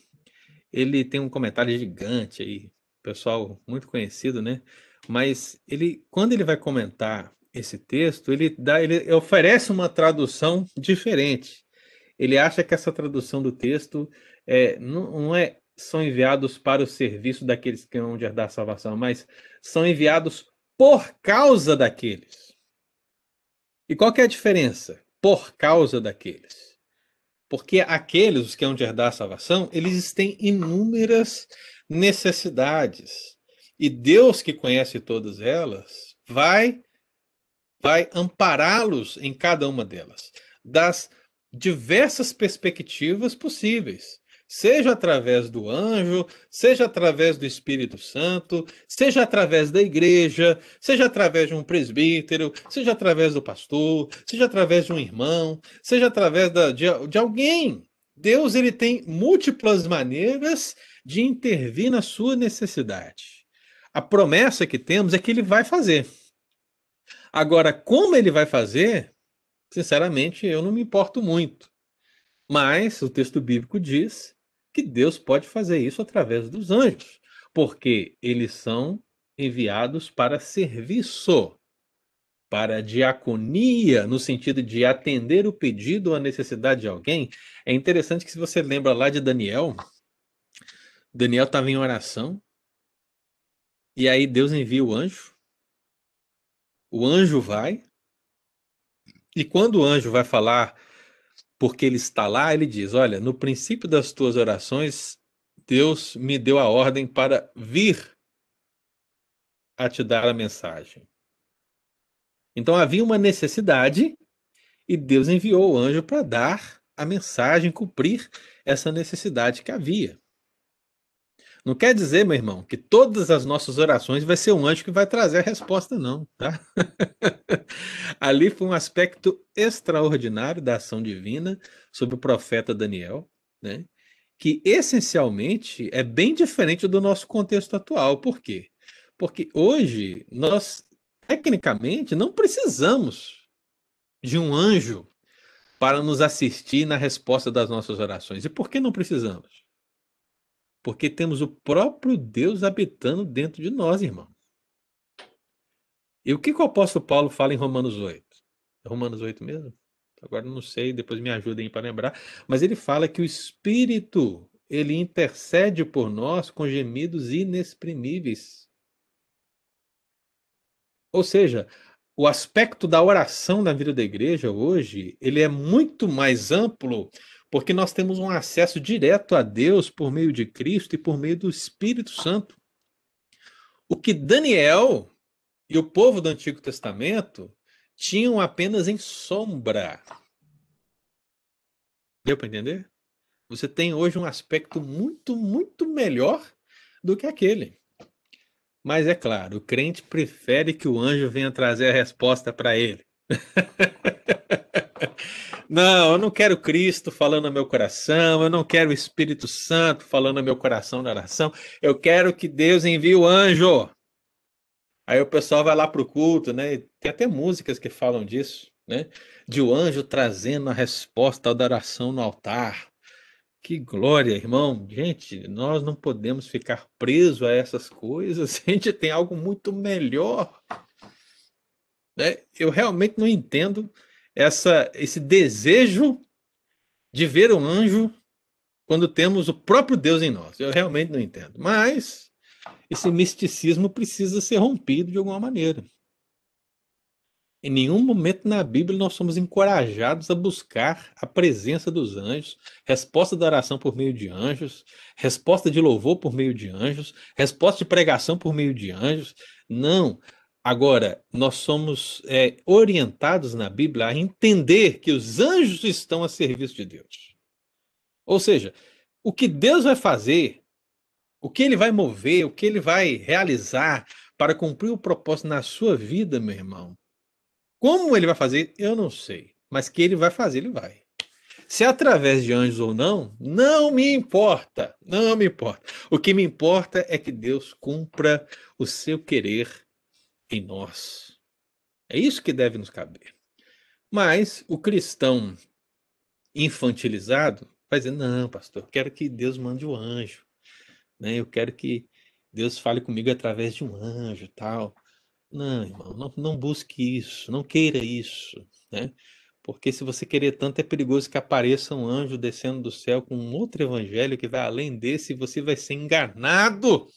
ele tem um comentário gigante aí, pessoal muito conhecido, né? Mas ele, quando ele vai comentar esse texto, ele dá, ele oferece uma tradução diferente. Ele acha que essa tradução do texto é, não, não é são enviados para o serviço daqueles que vão herdar a salvação, mas são enviados por causa daqueles. E qual que é a diferença? Por causa daqueles. Porque aqueles, os que hão de herdar a salvação, eles têm inúmeras necessidades. E Deus que conhece todas elas vai vai ampará-los em cada uma delas, das diversas perspectivas possíveis, seja através do anjo, seja através do Espírito Santo, seja através da igreja, seja através de um presbítero, seja através do pastor, seja através de um irmão, seja através da, de, de alguém. Deus ele tem múltiplas maneiras de intervir na sua necessidade a promessa que temos é que ele vai fazer. Agora, como ele vai fazer, sinceramente, eu não me importo muito. Mas o texto bíblico diz que Deus pode fazer isso através dos anjos, porque eles são enviados para serviço, para diaconia, no sentido de atender o pedido ou a necessidade de alguém. É interessante que, se você lembra lá de Daniel, Daniel estava em oração e aí Deus envia o anjo. O anjo vai. E quando o anjo vai falar porque ele está lá, ele diz: Olha, no princípio das tuas orações, Deus me deu a ordem para vir a te dar a mensagem. Então havia uma necessidade e Deus enviou o anjo para dar a mensagem, cumprir essa necessidade que havia. Não quer dizer, meu irmão, que todas as nossas orações vai ser um anjo que vai trazer a resposta, não, tá? Ali foi um aspecto extraordinário da ação divina sobre o profeta Daniel, né? Que essencialmente é bem diferente do nosso contexto atual. Por quê? Porque hoje nós, tecnicamente, não precisamos de um anjo para nos assistir na resposta das nossas orações. E por que não precisamos? Porque temos o próprio Deus habitando dentro de nós, irmão. E o que, que o apóstolo Paulo fala em Romanos 8? É Romanos 8 mesmo? Agora não sei, depois me ajudem para lembrar. Mas ele fala que o Espírito, ele intercede por nós com gemidos inexprimíveis. Ou seja, o aspecto da oração na vida da igreja hoje, ele é muito mais amplo porque nós temos um acesso direto a Deus por meio de Cristo e por meio do Espírito Santo. O que Daniel e o povo do Antigo Testamento tinham apenas em sombra. Deu para entender? Você tem hoje um aspecto muito, muito melhor do que aquele. Mas é claro, o crente prefere que o anjo venha trazer a resposta para ele. Não, eu não quero Cristo falando no meu coração, eu não quero o Espírito Santo falando no meu coração na oração. Eu quero que Deus envie o anjo Aí o pessoal vai lá para o culto, né? Tem até músicas que falam disso, né? De o anjo trazendo a resposta da oração no altar. Que glória, irmão. Gente, nós não podemos ficar presos a essas coisas. A gente tem algo muito melhor. Né? Eu realmente não entendo essa, esse desejo de ver um anjo quando temos o próprio Deus em nós. Eu realmente não entendo. Mas esse misticismo precisa ser rompido de alguma maneira. Em nenhum momento na Bíblia nós somos encorajados a buscar a presença dos anjos, resposta da oração por meio de anjos, resposta de louvor por meio de anjos, resposta de pregação por meio de anjos. Não. Agora, nós somos é, orientados na Bíblia a entender que os anjos estão a serviço de Deus. Ou seja, o que Deus vai fazer, o que ele vai mover, o que ele vai realizar para cumprir o propósito na sua vida, meu irmão. Como ele vai fazer, eu não sei. Mas que ele vai fazer, ele vai. Se é através de anjos ou não, não me importa. Não me importa. O que me importa é que Deus cumpra o seu querer em nós. É isso que deve nos caber. Mas o cristão infantilizado vai dizer: não, pastor, eu quero que Deus mande um anjo. Né? Eu quero que Deus fale comigo através de um anjo tal. Não, irmão, não, não busque isso, não queira isso. Né? Porque se você querer tanto, é perigoso que apareça um anjo descendo do céu com um outro evangelho que vai além desse e você vai ser enganado.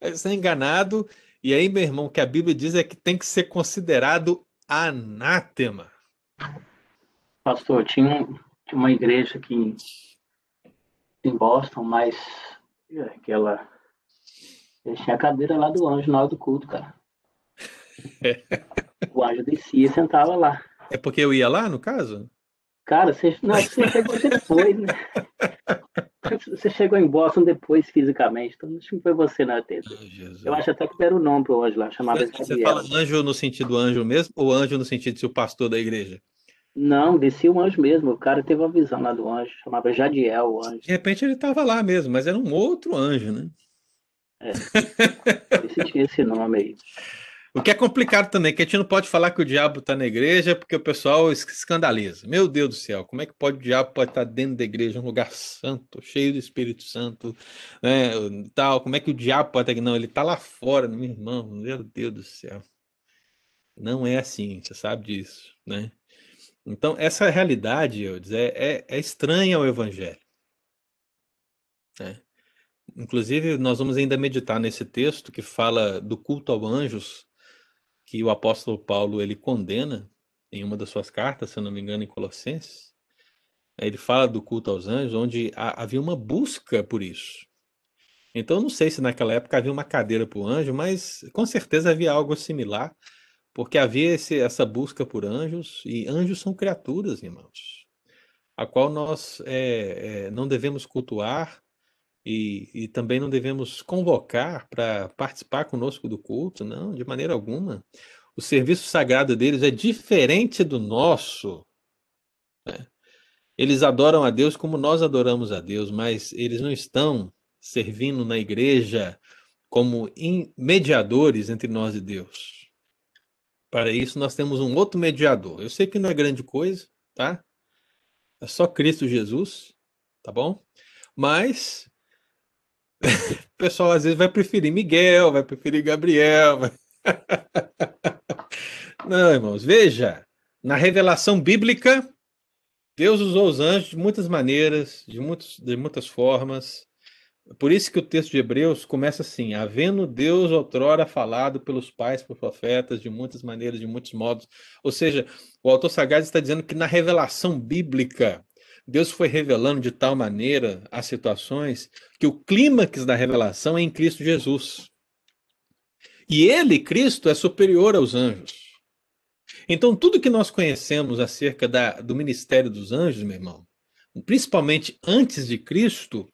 Vai ser enganado e aí, meu irmão, o que a Bíblia diz é que tem que ser considerado anátema. Pastor, tinha, tinha uma igreja aqui em, Boston, mas é, aquela. Eles tinham a cadeira lá do anjo na hora do culto, cara. o anjo descia e sentava lá. É porque eu ia lá, no caso? Cara, você, não, você chegou depois, né? Você chegou em Boston depois, fisicamente, então acho que foi você na teta. Oh, eu acho até que deram o nome pro anjo lá, chamava Você, você fala anjo no sentido anjo mesmo, ou anjo no sentido de ser o pastor da igreja? Não, descia um anjo mesmo. O cara teve uma visão lá do anjo, chamava Jadiel o anjo. De repente ele estava lá mesmo, mas era um outro anjo, né? É. Esse tinha esse nome aí. O que é complicado também, que a gente não pode falar que o diabo está na igreja porque o pessoal escandaliza. Meu Deus do céu, como é que pode o diabo pode estar dentro da igreja, um lugar santo, cheio do Espírito Santo, né, tal? Como é que o diabo pode estar Não, ele está lá fora, meu irmão. Meu Deus do céu. Não é assim, você sabe disso, né? Então, essa realidade, eu dizer, é, é estranha ao Evangelho. Né? Inclusive, nós vamos ainda meditar nesse texto que fala do culto aos anjos, que o apóstolo Paulo ele condena em uma das suas cartas, se eu não me engano, em Colossenses. Ele fala do culto aos anjos, onde havia uma busca por isso. Então, não sei se naquela época havia uma cadeira para o anjo, mas com certeza havia algo similar, porque havia esse, essa busca por anjos, e anjos são criaturas, irmãos, a qual nós é, é, não devemos cultuar e, e também não devemos convocar para participar conosco do culto, não, de maneira alguma. O serviço sagrado deles é diferente do nosso. Né? Eles adoram a Deus como nós adoramos a Deus, mas eles não estão servindo na igreja como mediadores entre nós e Deus. Para isso, nós temos um outro mediador. Eu sei que não é grande coisa, tá? É só Cristo Jesus, tá bom? Mas o pessoal às vezes vai preferir Miguel, vai preferir Gabriel. Vai... Não, irmãos, veja, na revelação bíblica, Deus usou os anjos de muitas maneiras, de, muitos, de muitas formas. Por isso que o texto de Hebreus começa assim: havendo Deus outrora falado pelos pais, por profetas, de muitas maneiras, de muitos modos. Ou seja, o autor Sagaz está dizendo que na revelação bíblica, Deus foi revelando de tal maneira as situações que o clímax da revelação é em Cristo Jesus. E ele, Cristo, é superior aos anjos. Então, tudo que nós conhecemos acerca da, do ministério dos anjos, meu irmão, principalmente antes de Cristo,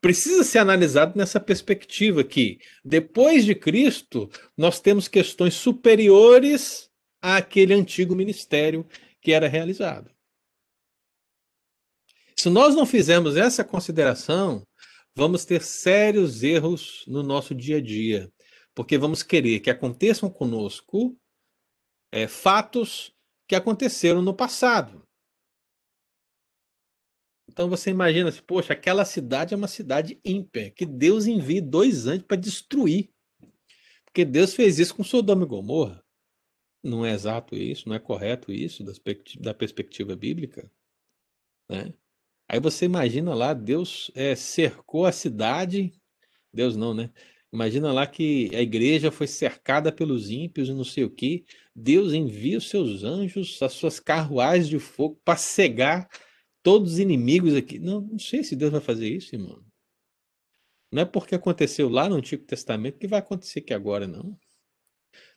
precisa ser analisado nessa perspectiva que, depois de Cristo, nós temos questões superiores àquele antigo ministério que era realizado. Se nós não fizermos essa consideração, vamos ter sérios erros no nosso dia a dia. porque vamos querer que aconteçam conosco é, fatos que aconteceram no passado. Então você imagina, assim, poxa, aquela cidade é uma cidade ímpia, que Deus envia dois anjos para destruir. Porque Deus fez isso com Sodoma e Gomorra. Não é exato isso, não é correto isso da perspectiva bíblica. Né? Aí você imagina lá, Deus é, cercou a cidade, Deus não, né? Imagina lá que a igreja foi cercada pelos ímpios e não sei o que. Deus envia os seus anjos, as suas carruagens de fogo para cegar todos os inimigos aqui. Não, não sei se Deus vai fazer isso, irmão. Não é porque aconteceu lá no Antigo Testamento que vai acontecer aqui agora, não.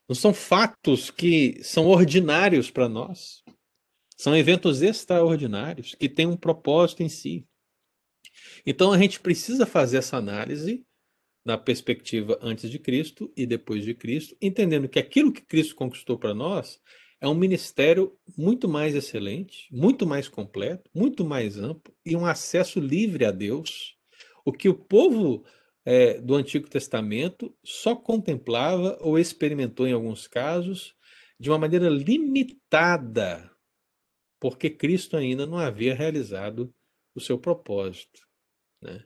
Não são fatos que são ordinários para nós. São eventos extraordinários que têm um propósito em si. Então a gente precisa fazer essa análise na perspectiva antes de Cristo e depois de Cristo, entendendo que aquilo que Cristo conquistou para nós é um ministério muito mais excelente, muito mais completo, muito mais amplo e um acesso livre a Deus, o que o povo é, do Antigo Testamento só contemplava ou experimentou em alguns casos de uma maneira limitada, porque Cristo ainda não havia realizado o seu propósito. Né?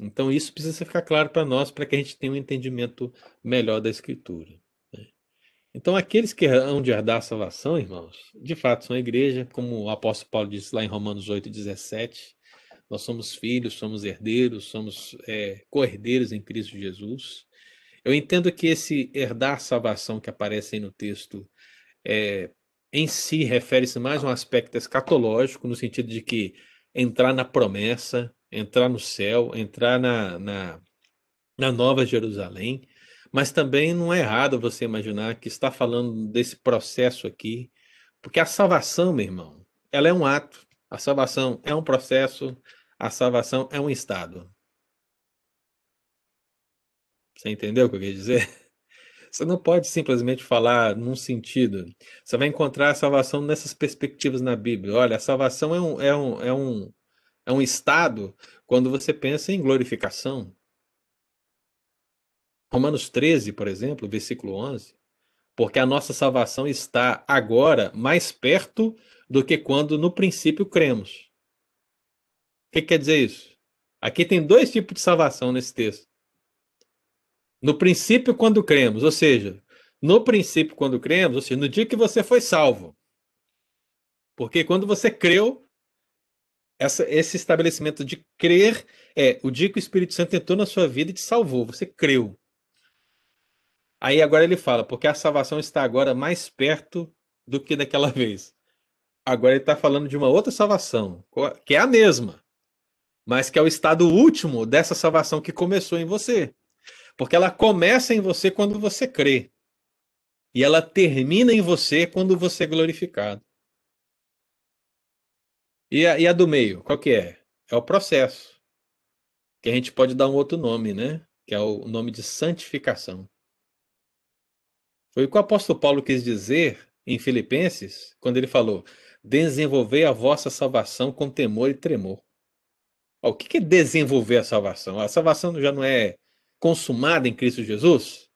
Então, isso precisa ficar claro para nós, para que a gente tenha um entendimento melhor da Escritura. Né? Então, aqueles que hão de herdar a salvação, irmãos, de fato são a igreja, como o apóstolo Paulo disse lá em Romanos 8, 17. Nós somos filhos, somos herdeiros, somos é, co-herdeiros em Cristo Jesus. Eu entendo que esse herdar salvação que aparece aí no texto é, em si refere-se mais a um aspecto escatológico, no sentido de que entrar na promessa, entrar no céu, entrar na, na, na Nova Jerusalém, mas também não é errado você imaginar que está falando desse processo aqui, porque a salvação, meu irmão, ela é um ato, a salvação é um processo, a salvação é um estado. Você entendeu o que eu quis dizer? Você não pode simplesmente falar num sentido. Você vai encontrar a salvação nessas perspectivas na Bíblia. Olha, a salvação é um, é um, é um, é um estado quando você pensa em glorificação. Romanos 13, por exemplo, versículo 11. Porque a nossa salvação está agora mais perto do que quando no princípio cremos. O que quer dizer isso? Aqui tem dois tipos de salvação nesse texto. No princípio, quando cremos, ou seja, no princípio, quando cremos, ou seja, no dia que você foi salvo. Porque quando você creu, essa, esse estabelecimento de crer é o dia que o Espírito Santo entrou na sua vida e te salvou, você creu. Aí agora ele fala, porque a salvação está agora mais perto do que daquela vez. Agora ele está falando de uma outra salvação, que é a mesma, mas que é o estado último dessa salvação que começou em você. Porque ela começa em você quando você crê. E ela termina em você quando você é glorificado. E a, e a do meio, qual que é? É o processo. Que a gente pode dar um outro nome, né? Que é o nome de santificação. Foi o que o apóstolo Paulo quis dizer em Filipenses, quando ele falou: desenvolver a vossa salvação com temor e tremor. O que é desenvolver a salvação? A salvação já não é consumada em Cristo Jesus?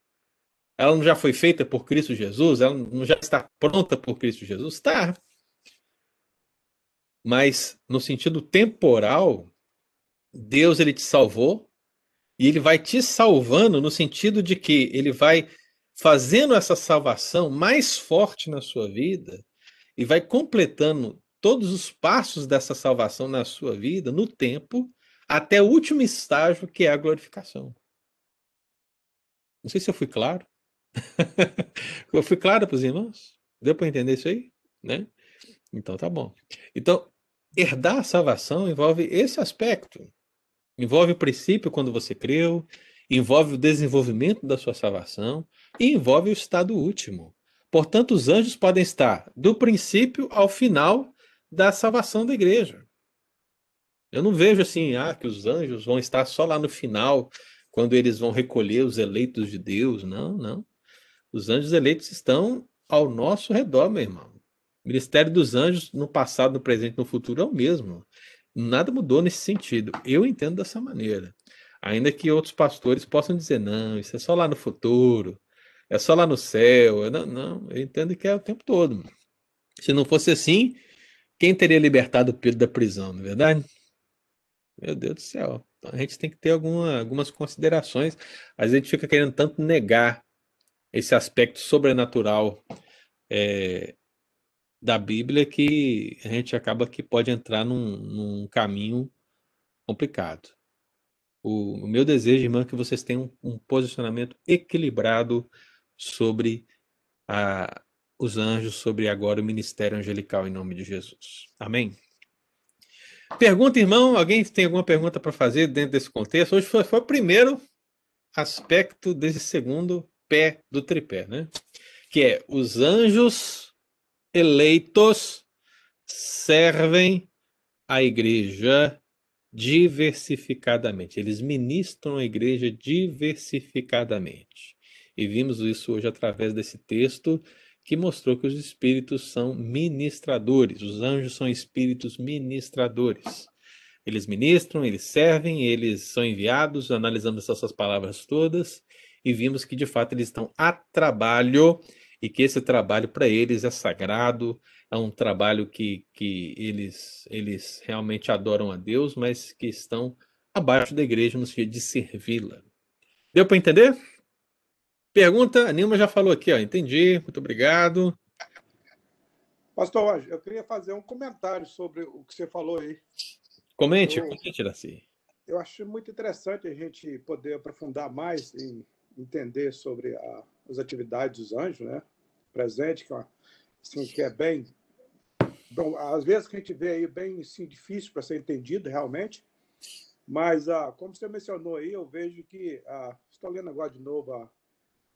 Ela não já foi feita por Cristo Jesus? Ela não já está pronta por Cristo Jesus? Está. Mas no sentido temporal, Deus ele te salvou e ele vai te salvando no sentido de que ele vai fazendo essa salvação mais forte na sua vida e vai completando todos os passos dessa salvação na sua vida no tempo até o último estágio que é a glorificação. Não sei se eu fui claro. eu fui claro para os irmãos? Deu para entender isso aí? Né? Então tá bom. Então, herdar a salvação envolve esse aspecto. Envolve o princípio quando você creu, envolve o desenvolvimento da sua salvação e envolve o estado último. Portanto, os anjos podem estar do princípio ao final da salvação da igreja. Eu não vejo assim, ah, que os anjos vão estar só lá no final, quando eles vão recolher os eleitos de Deus. Não, não. Os anjos eleitos estão ao nosso redor, meu irmão. O ministério dos anjos no passado, no presente, no futuro é o mesmo. Nada mudou nesse sentido. Eu entendo dessa maneira. Ainda que outros pastores possam dizer, não, isso é só lá no futuro, é só lá no céu. Eu não, não, eu entendo que é o tempo todo. Se não fosse assim, quem teria libertado Pedro da prisão, não é verdade? Meu Deus do céu. Então a gente tem que ter alguma, algumas considerações. Às vezes a gente fica querendo tanto negar esse aspecto sobrenatural é, da Bíblia que a gente acaba que pode entrar num, num caminho complicado. O, o, meu desejo, irmã, é que vocês tenham um, um posicionamento equilibrado sobre a, os anjos, sobre agora o ministério angelical em nome de Jesus. Amém? Pergunta, irmão. Alguém tem alguma pergunta para fazer dentro desse contexto? Hoje foi, foi o primeiro aspecto desse segundo pé do tripé, né? Que é os anjos eleitos servem a igreja diversificadamente. Eles ministram a igreja diversificadamente. E vimos isso hoje através desse texto que mostrou que os espíritos são ministradores, os anjos são espíritos ministradores. Eles ministram, eles servem, eles são enviados, analisamos essas palavras todas e vimos que de fato eles estão a trabalho e que esse trabalho para eles é sagrado, é um trabalho que, que eles, eles realmente adoram a Deus, mas que estão abaixo da igreja no sentido de servi-la. Deu para entender? Pergunta, a Nilma já falou aqui, ó. Entendi, muito obrigado. Pastor, eu queria fazer um comentário sobre o que você falou aí. Comente, eu, comente, Daci. Eu acho muito interessante a gente poder aprofundar mais e entender sobre a, as atividades dos anjos, né? Presente, que, é assim, que é bem. Bom, às vezes que a gente vê aí bem assim, difícil para ser entendido realmente, mas ah, como você mencionou aí, eu vejo que. Ah, estou lendo agora de novo a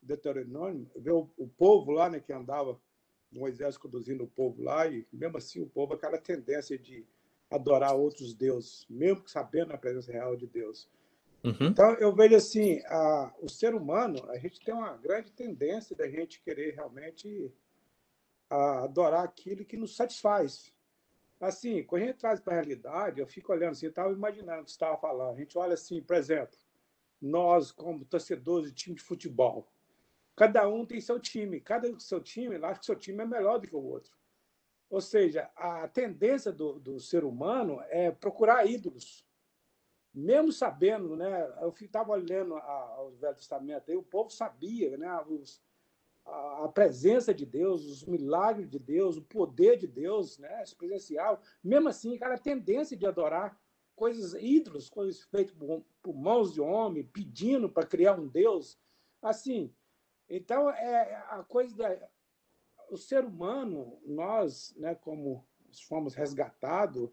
Deuteronômio, ver o, o, povo lá, né, que andava, Moisés conduzindo o povo lá, e mesmo assim o povo, aquela tendência de adorar outros deuses, mesmo sabendo a presença real de Deus. Uhum. Então, eu vejo assim, a, o ser humano, a gente tem uma grande tendência da gente querer realmente a, adorar aquilo que nos satisfaz. Assim, quando a gente traz para a realidade, eu fico olhando assim, eu estava imaginando o que você estava falando. A gente olha assim, por exemplo, nós, como torcedores de time de futebol, Cada um tem seu time. Cada seu time, acha que seu time é melhor do que o outro. Ou seja, a tendência do, do ser humano é procurar ídolos. Mesmo sabendo, né? Eu estava olhando o Velho Testamento, aí o povo sabia, né? Os, a, a, presença de Deus, os milagres de Deus, o poder de Deus, né? Experiencial. Mesmo assim, aquela tendência de adorar coisas ídolos, coisas feitas por, por mãos de homem, pedindo para criar um Deus. Assim, então, é a coisa da. O ser humano, nós, né, como fomos resgatados,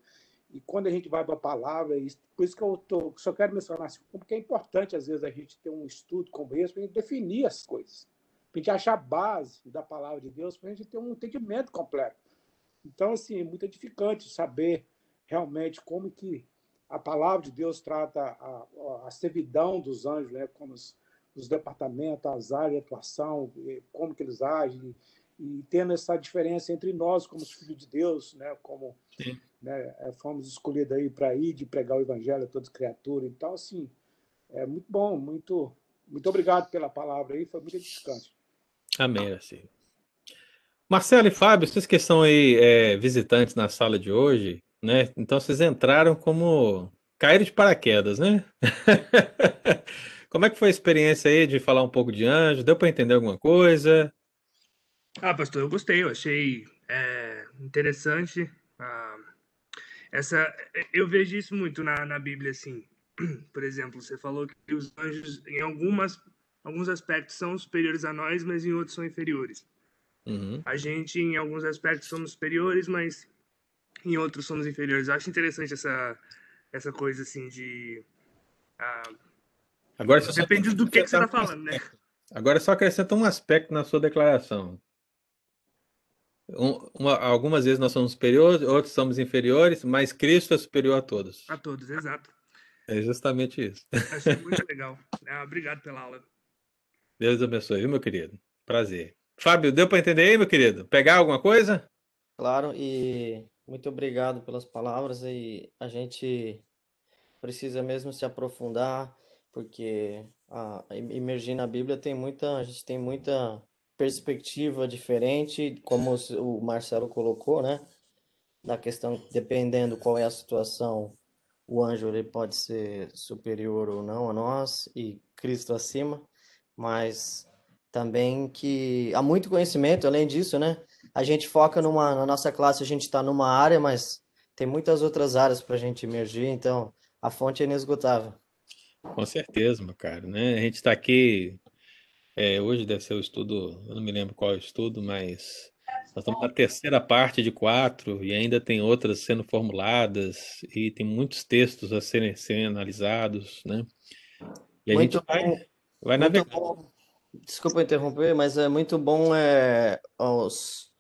e quando a gente vai para a palavra, por isso que eu tô, só quero mencionar assim, porque é importante, às vezes, a gente ter um estudo como esse para a gente definir as coisas, para a gente achar a base da palavra de Deus, para a gente ter um entendimento completo. Então, assim, é muito edificante saber realmente como que a palavra de Deus trata a, a servidão dos anjos, né, como os, os departamentos, as áreas de atuação, como que eles agem, e tendo essa diferença entre nós, como os filhos de Deus, né, como né, é, fomos escolhidos aí para ir de pregar o evangelho a todas as criaturas. Então, assim, é muito bom, muito, muito obrigado pela palavra aí, foi muito edificante. Amém, assim. Marcelo e Fábio, vocês que estão aí é, visitantes na sala de hoje, né? Então vocês entraram como caíram de paraquedas, né? Como é que foi a experiência aí de falar um pouco de anjo? Deu para entender alguma coisa? Ah, pastor, eu gostei, eu achei é, interessante. Ah, essa, eu vejo isso muito na, na Bíblia, assim. Por exemplo, você falou que os anjos, em algumas, alguns aspectos, são superiores a nós, mas em outros são inferiores. Uhum. A gente, em alguns aspectos, somos superiores, mas em outros somos inferiores. Eu acho interessante essa, essa coisa, assim, de... Ah, Agora, Depende do que, que você está falando, né? Agora só acrescenta um aspecto na sua declaração. Um, uma, algumas vezes nós somos superiores, outros somos inferiores, mas Cristo é superior a todos. A todos, exato. É justamente isso. Achei muito legal. Ah, obrigado pela aula. Deus abençoe, viu, meu querido? Prazer. Fábio, deu para entender aí, meu querido? Pegar alguma coisa? Claro, e muito obrigado pelas palavras. E a gente precisa mesmo se aprofundar porque a, imergir na Bíblia tem muita, a gente tem muita perspectiva diferente, como o Marcelo colocou, né? Na questão, dependendo qual é a situação, o anjo ele pode ser superior ou não a nós e Cristo acima, mas também que há muito conhecimento, além disso, né? A gente foca numa, na nossa classe, a gente está numa área, mas tem muitas outras áreas para a gente emergir, então a fonte é inesgotável. Com certeza, meu cara, né? A gente está aqui, é, hoje deve ser o estudo, eu não me lembro qual é o estudo, mas nós estamos na terceira parte de quatro e ainda tem outras sendo formuladas e tem muitos textos a serem, serem analisados, né? E a muito gente vai, bom, vai bom. Desculpa interromper, mas é muito bom é, os,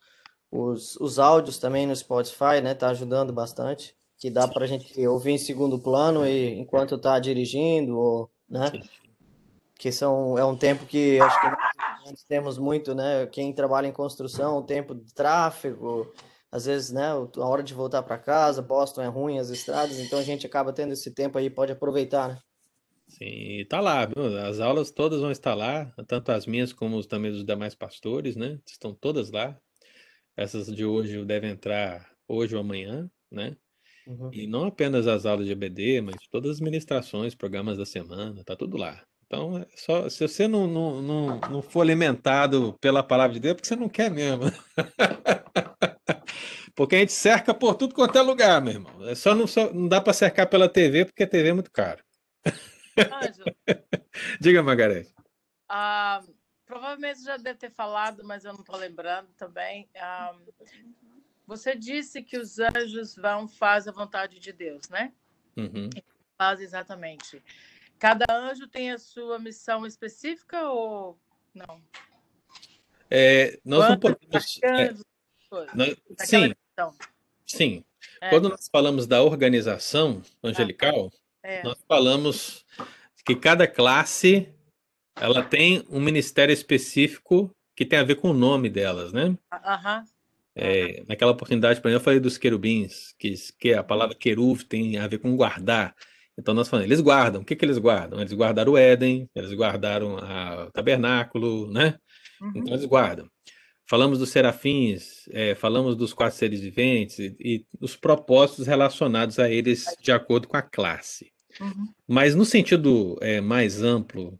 os, os áudios também no Spotify, né? Tá ajudando bastante. Que dá pra gente ouvir em segundo plano e enquanto tá dirigindo, ou, né? Que são, é um tempo que acho que nós temos muito, né? Quem trabalha em construção, o tempo de tráfego, às vezes, né? A hora de voltar para casa, Boston é ruim, as estradas, então a gente acaba tendo esse tempo aí, pode aproveitar, né? Sim, tá lá, viu? As aulas todas vão estar lá, tanto as minhas como também os demais pastores, né? Estão todas lá. Essas de hoje devem entrar hoje ou amanhã, né? Uhum. E não apenas as aulas de EBD, mas todas as ministrações, programas da semana, tá tudo lá. Então, é só, se você não, não, não, não for alimentado pela palavra de Deus, é porque você não quer mesmo. Porque a gente cerca por tudo quanto é lugar, meu irmão. É só não, só, não dá para cercar pela TV, porque a TV é muito caro. Anjo, Diga, Margarete. ah, provavelmente já deve ter falado, mas eu não estou lembrando também. Ah, você disse que os anjos vão fazer a vontade de Deus, né? Uhum. Faz exatamente. Cada anjo tem a sua missão específica ou não? É, nós não Quantos podemos. é, nós- sim, missão? sim. É. Quando nós falamos da organização angelical, É. nós falamos que cada classe ela tem um ministério específico que tem a ver com o nome delas, né? Aham. É, naquela oportunidade, por exemplo, eu falei dos querubins, que, que a palavra querub tem a ver com guardar. Então nós falamos, eles guardam. O que que eles guardam? Eles guardaram o Éden, eles guardaram a- o tabernáculo, né? Então eles guardam. Falamos dos serafins, é, falamos dos quatro seres viventes e, e os propósitos relacionados a eles de acordo com a classe. Uhum. Mas no sentido é, mais amplo,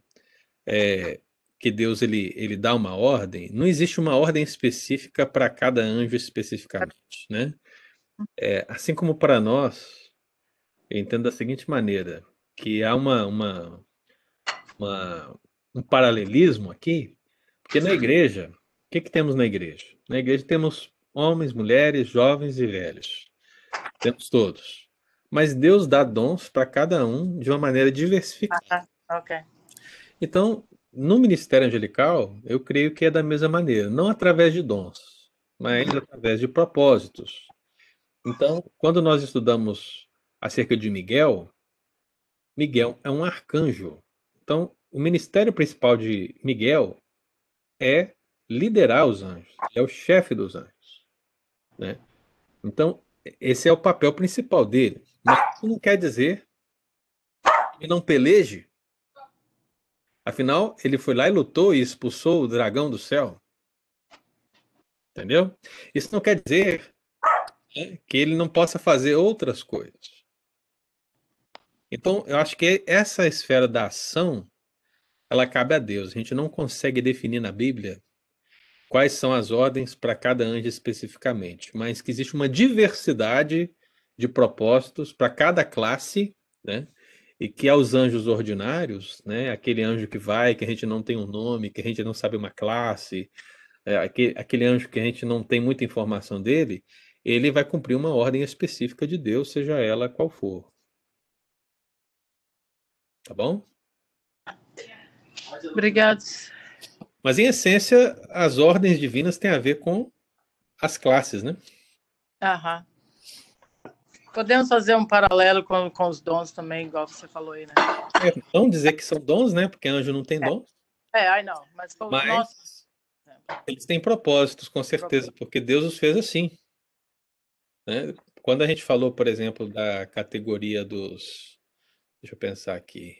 é, que Deus ele, ele dá uma ordem, não existe uma ordem específica para cada anjo especificamente, né? É, assim como para nós, eu entendo da seguinte maneira, que há uma, uma, uma- um paralelismo aqui, porque na igreja, o que, que temos na igreja? Na igreja temos homens, mulheres, jovens e velhos. Temos todos. Mas Deus dá dons para cada um de uma maneira diversificada. Ah, ok. Então, no ministério angelical, eu creio que é da mesma maneira, não através de dons, mas através de propósitos. Então, quando nós estudamos acerca de Miguel, Miguel é um arcanjo. Então, o ministério principal de Miguel é liderar os anjos, é o chefe dos anjos, né? Então, esse é o papel principal dele. Mas isso não quer dizer que não peleje Afinal, ele foi lá e lutou e expulsou o dragão do céu. Entendeu? Isso não quer dizer né, que ele não possa fazer outras coisas. Então, eu acho que essa esfera da ação, ela cabe a Deus. A gente não consegue definir na Bíblia quais são as ordens para cada anjo especificamente, mas que existe uma diversidade de propósitos para cada classe, né? E que aos anjos ordinários, né, aquele anjo que vai, que a gente não tem um nome, que a gente não sabe uma classe, é, aquele, aquele anjo que a gente não tem muita informação dele, ele vai cumprir uma ordem específica de Deus, seja ela qual for. Tá bom? Obrigado. Mas em essência, as ordens divinas têm a ver com as classes, né? Aham. Podemos fazer um paralelo com, com os dons também, igual você falou aí, né? É, não dizer que são dons, né? Porque anjo não tem dons, É, ai não, mas mas nosso. eles têm propósitos, com certeza, porque Deus os fez assim. né? Quando a gente falou, por exemplo, da categoria dos. Deixa eu pensar aqui.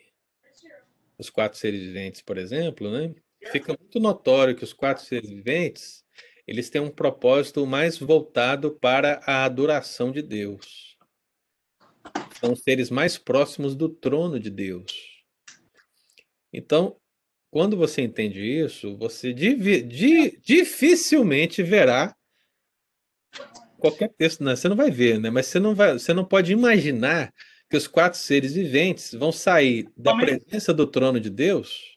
os quatro seres viventes, por exemplo, né, fica muito notório que os quatro seres viventes eles têm um propósito mais voltado para a adoração de Deus. São seres mais próximos do trono de Deus. Então, quando você entende isso, você di- dificilmente verá qualquer texto, né? Você não vai ver, né? Mas você não vai, você não pode imaginar que os quatro seres viventes vão sair da presença do trono de Deus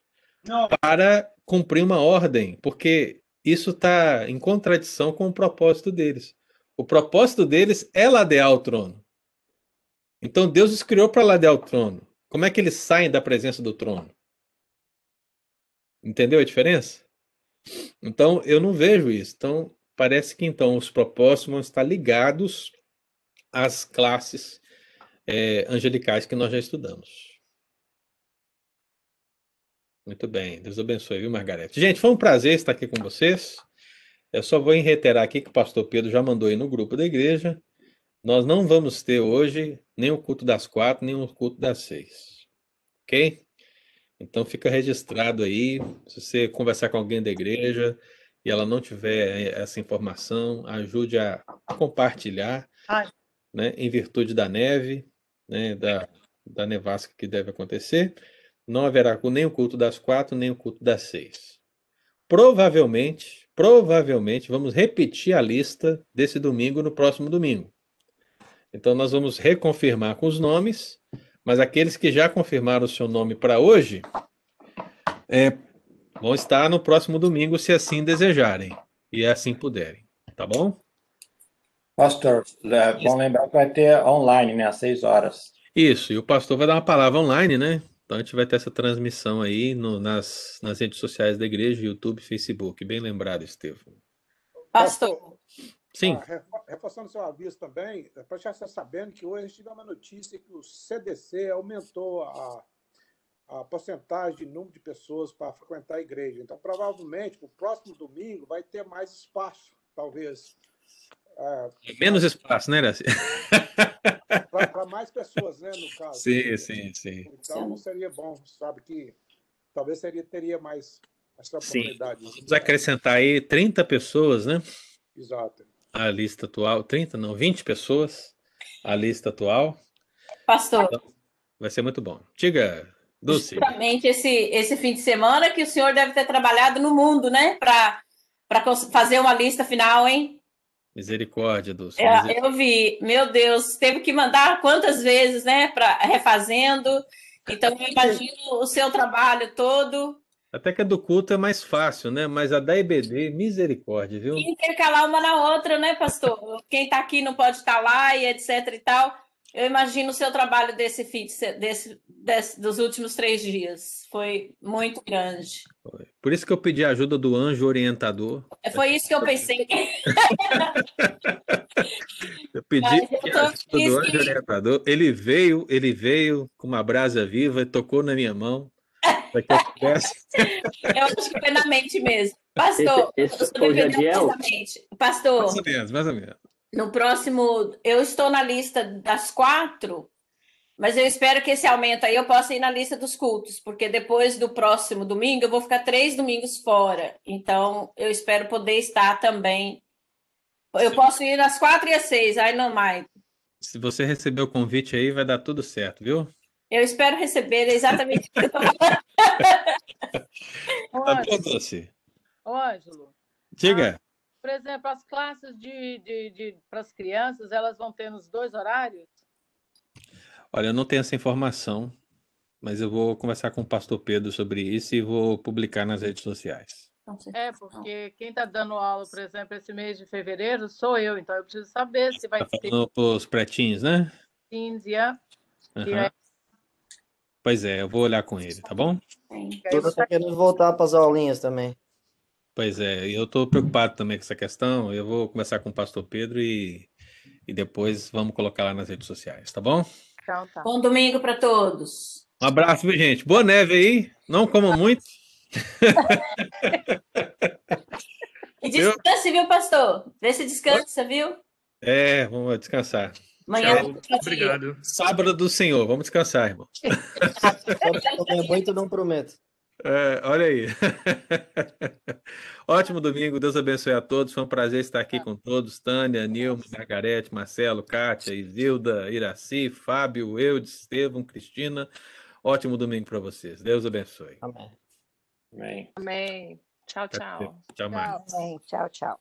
para cumprir uma ordem, porque isso está em contradição com o propósito deles. O propósito deles é ladear o trono. Então Deus os criou para ladear o trono. Como é que eles saem da presença do trono? Entendeu a diferença? Então eu não vejo isso. Então parece que então os propósitos vão estar ligados às classes eh, angelicais que nós já estudamos. Muito bem, Deus abençoe, viu, Margarete? Gente, foi um prazer estar aqui com vocês. Eu só vou reiterar aqui que o pastor Pedro já mandou aí no grupo da igreja. Nós não vamos ter hoje nem o culto das quatro, nem o culto das seis. Ok? Então fica registrado aí. Se você conversar com alguém da igreja e ela não tiver essa informação, ajude a compartilhar, Ai. né, em virtude da neve, né, da, da nevasca que deve acontecer. Não haverá nem o culto das quatro, nem o culto das seis. Provavelmente, provavelmente, vamos repetir a lista desse domingo no próximo domingo. Então, nós vamos reconfirmar com os nomes, mas aqueles que já confirmaram o seu nome para hoje é, vão estar no próximo domingo, se assim desejarem e assim puderem. Tá bom? Pastor, é bom lembrar que vai ter online, né? Às seis horas. Isso, e o pastor vai dar uma palavra online, né? Então a gente vai ter essa transmissão aí no- nas, nas redes sociais da igreja, YouTube, Facebook. Bem lembrado, Estevão. Pastor, Sim. Ah, refo- reforçando seu aviso também, é para já estar sabendo que hoje a gente tivemos uma notícia que o CDC aumentou a, a porcentagem de número de pessoas para frequentar a igreja. Então, provavelmente, para o próximo domingo, vai ter mais espaço, talvez, Menos espaço, né, Iraci? para mais pessoas, né, no caso. Sim, sim, sim. Então, seria bom, sabe, que talvez seria, teria mais essa Sim. oportunidade. Vamos acrescentar aí 30 pessoas, né? Exato. A lista atual. 30, não, 20 pessoas. A lista atual. pastor, Então, vai ser muito bom. Diga, Dulce. justamente esse, esse fim de semana que o senhor deve ter trabalhado no mundo, né? Para fazer uma lista final, hein? Misericórdia, Dulce. É, eu vi, meu Deus, teve que mandar quantas vezes, né? Para refazendo. Então, eu imagino o seu trabalho todo. Até que a do culto é mais fácil, né? Mas a da IBD, misericórdia, viu? E intercalar uma na outra, né, pastor? Quem está aqui não pode estar lá e etc e tal. Eu imagino o seu trabalho desse desse, desse- dos últimos três dias. Foi muito grande. Por isso que eu pedi a ajuda do anjo orientador. Foi isso que eu pensei. Eu pedi eu a ajuda do anjo orientador. Ele veio, ele veio com uma brasa viva e tocou na minha mão. Para que eu pudesse. Eu acho que foi na mente mesmo. Pastor, Esse- esse. Pastor, Mais ou menos, mais ou menos. no próximo, eu estou na lista das quatro, mas eu espero que esse aumento aí eu possa ir na lista dos cultos, porque depois do próximo domingo eu vou ficar três domingos fora. Então, eu espero poder estar também. Eu posso ir nas quatro e às seis, aí não mais. Se você receber o convite aí, vai dar tudo certo, viu? Eu espero receber exatamente o que eu tô falando. Ô, Tá bom, ô, Ângelo, Diga. por exemplo, as classes de, de, de, para as crianças, elas vão ter nos dois horários? Olha, eu não tenho essa informação, mas eu vou conversar com o pastor Pedro sobre isso e vou publicar nas redes sociais. É, porque quem está dando aula, por exemplo, esse mês de fevereiro sou eu, então eu preciso saber se vai Tá ter falando pros pretinhos, né? 15 a... e Aham. aí- Pois é, eu vou olhar com ele, tá bom? Todos estão querendo voltar para as aulinhas também. Pois é, eu estou preocupado também com essa questão. Eu vou conversar com o pastor Pedro e, e depois vamos colocar lá nas redes sociais, tá bom? Então tá. Bom domingo para todos. Um abraço, viu, gente? Boa neve aí. Não comam muito. E descanse, viu, pastor? Vê se descansa, viu? É, vamos descansar. Amanhã Tchau. é. Obrigado. Sábado do Senhor, vamos descansar, irmão. Muito, não prometo. É, olha aí. Ótimo domingo, Deus abençoe a todos. Foi um prazer estar aqui com todos. Tânia, Nilma, Margarete, Marcelo, Kátia, Isilda, Iraci, Fábio, Eudes, Estevam, Cristina. Ótimo domingo para vocês. Deus abençoe. Amém. Amém. Amém. Tchau, tchau. Tchau, Marcos. Amém. Tchau, tchau.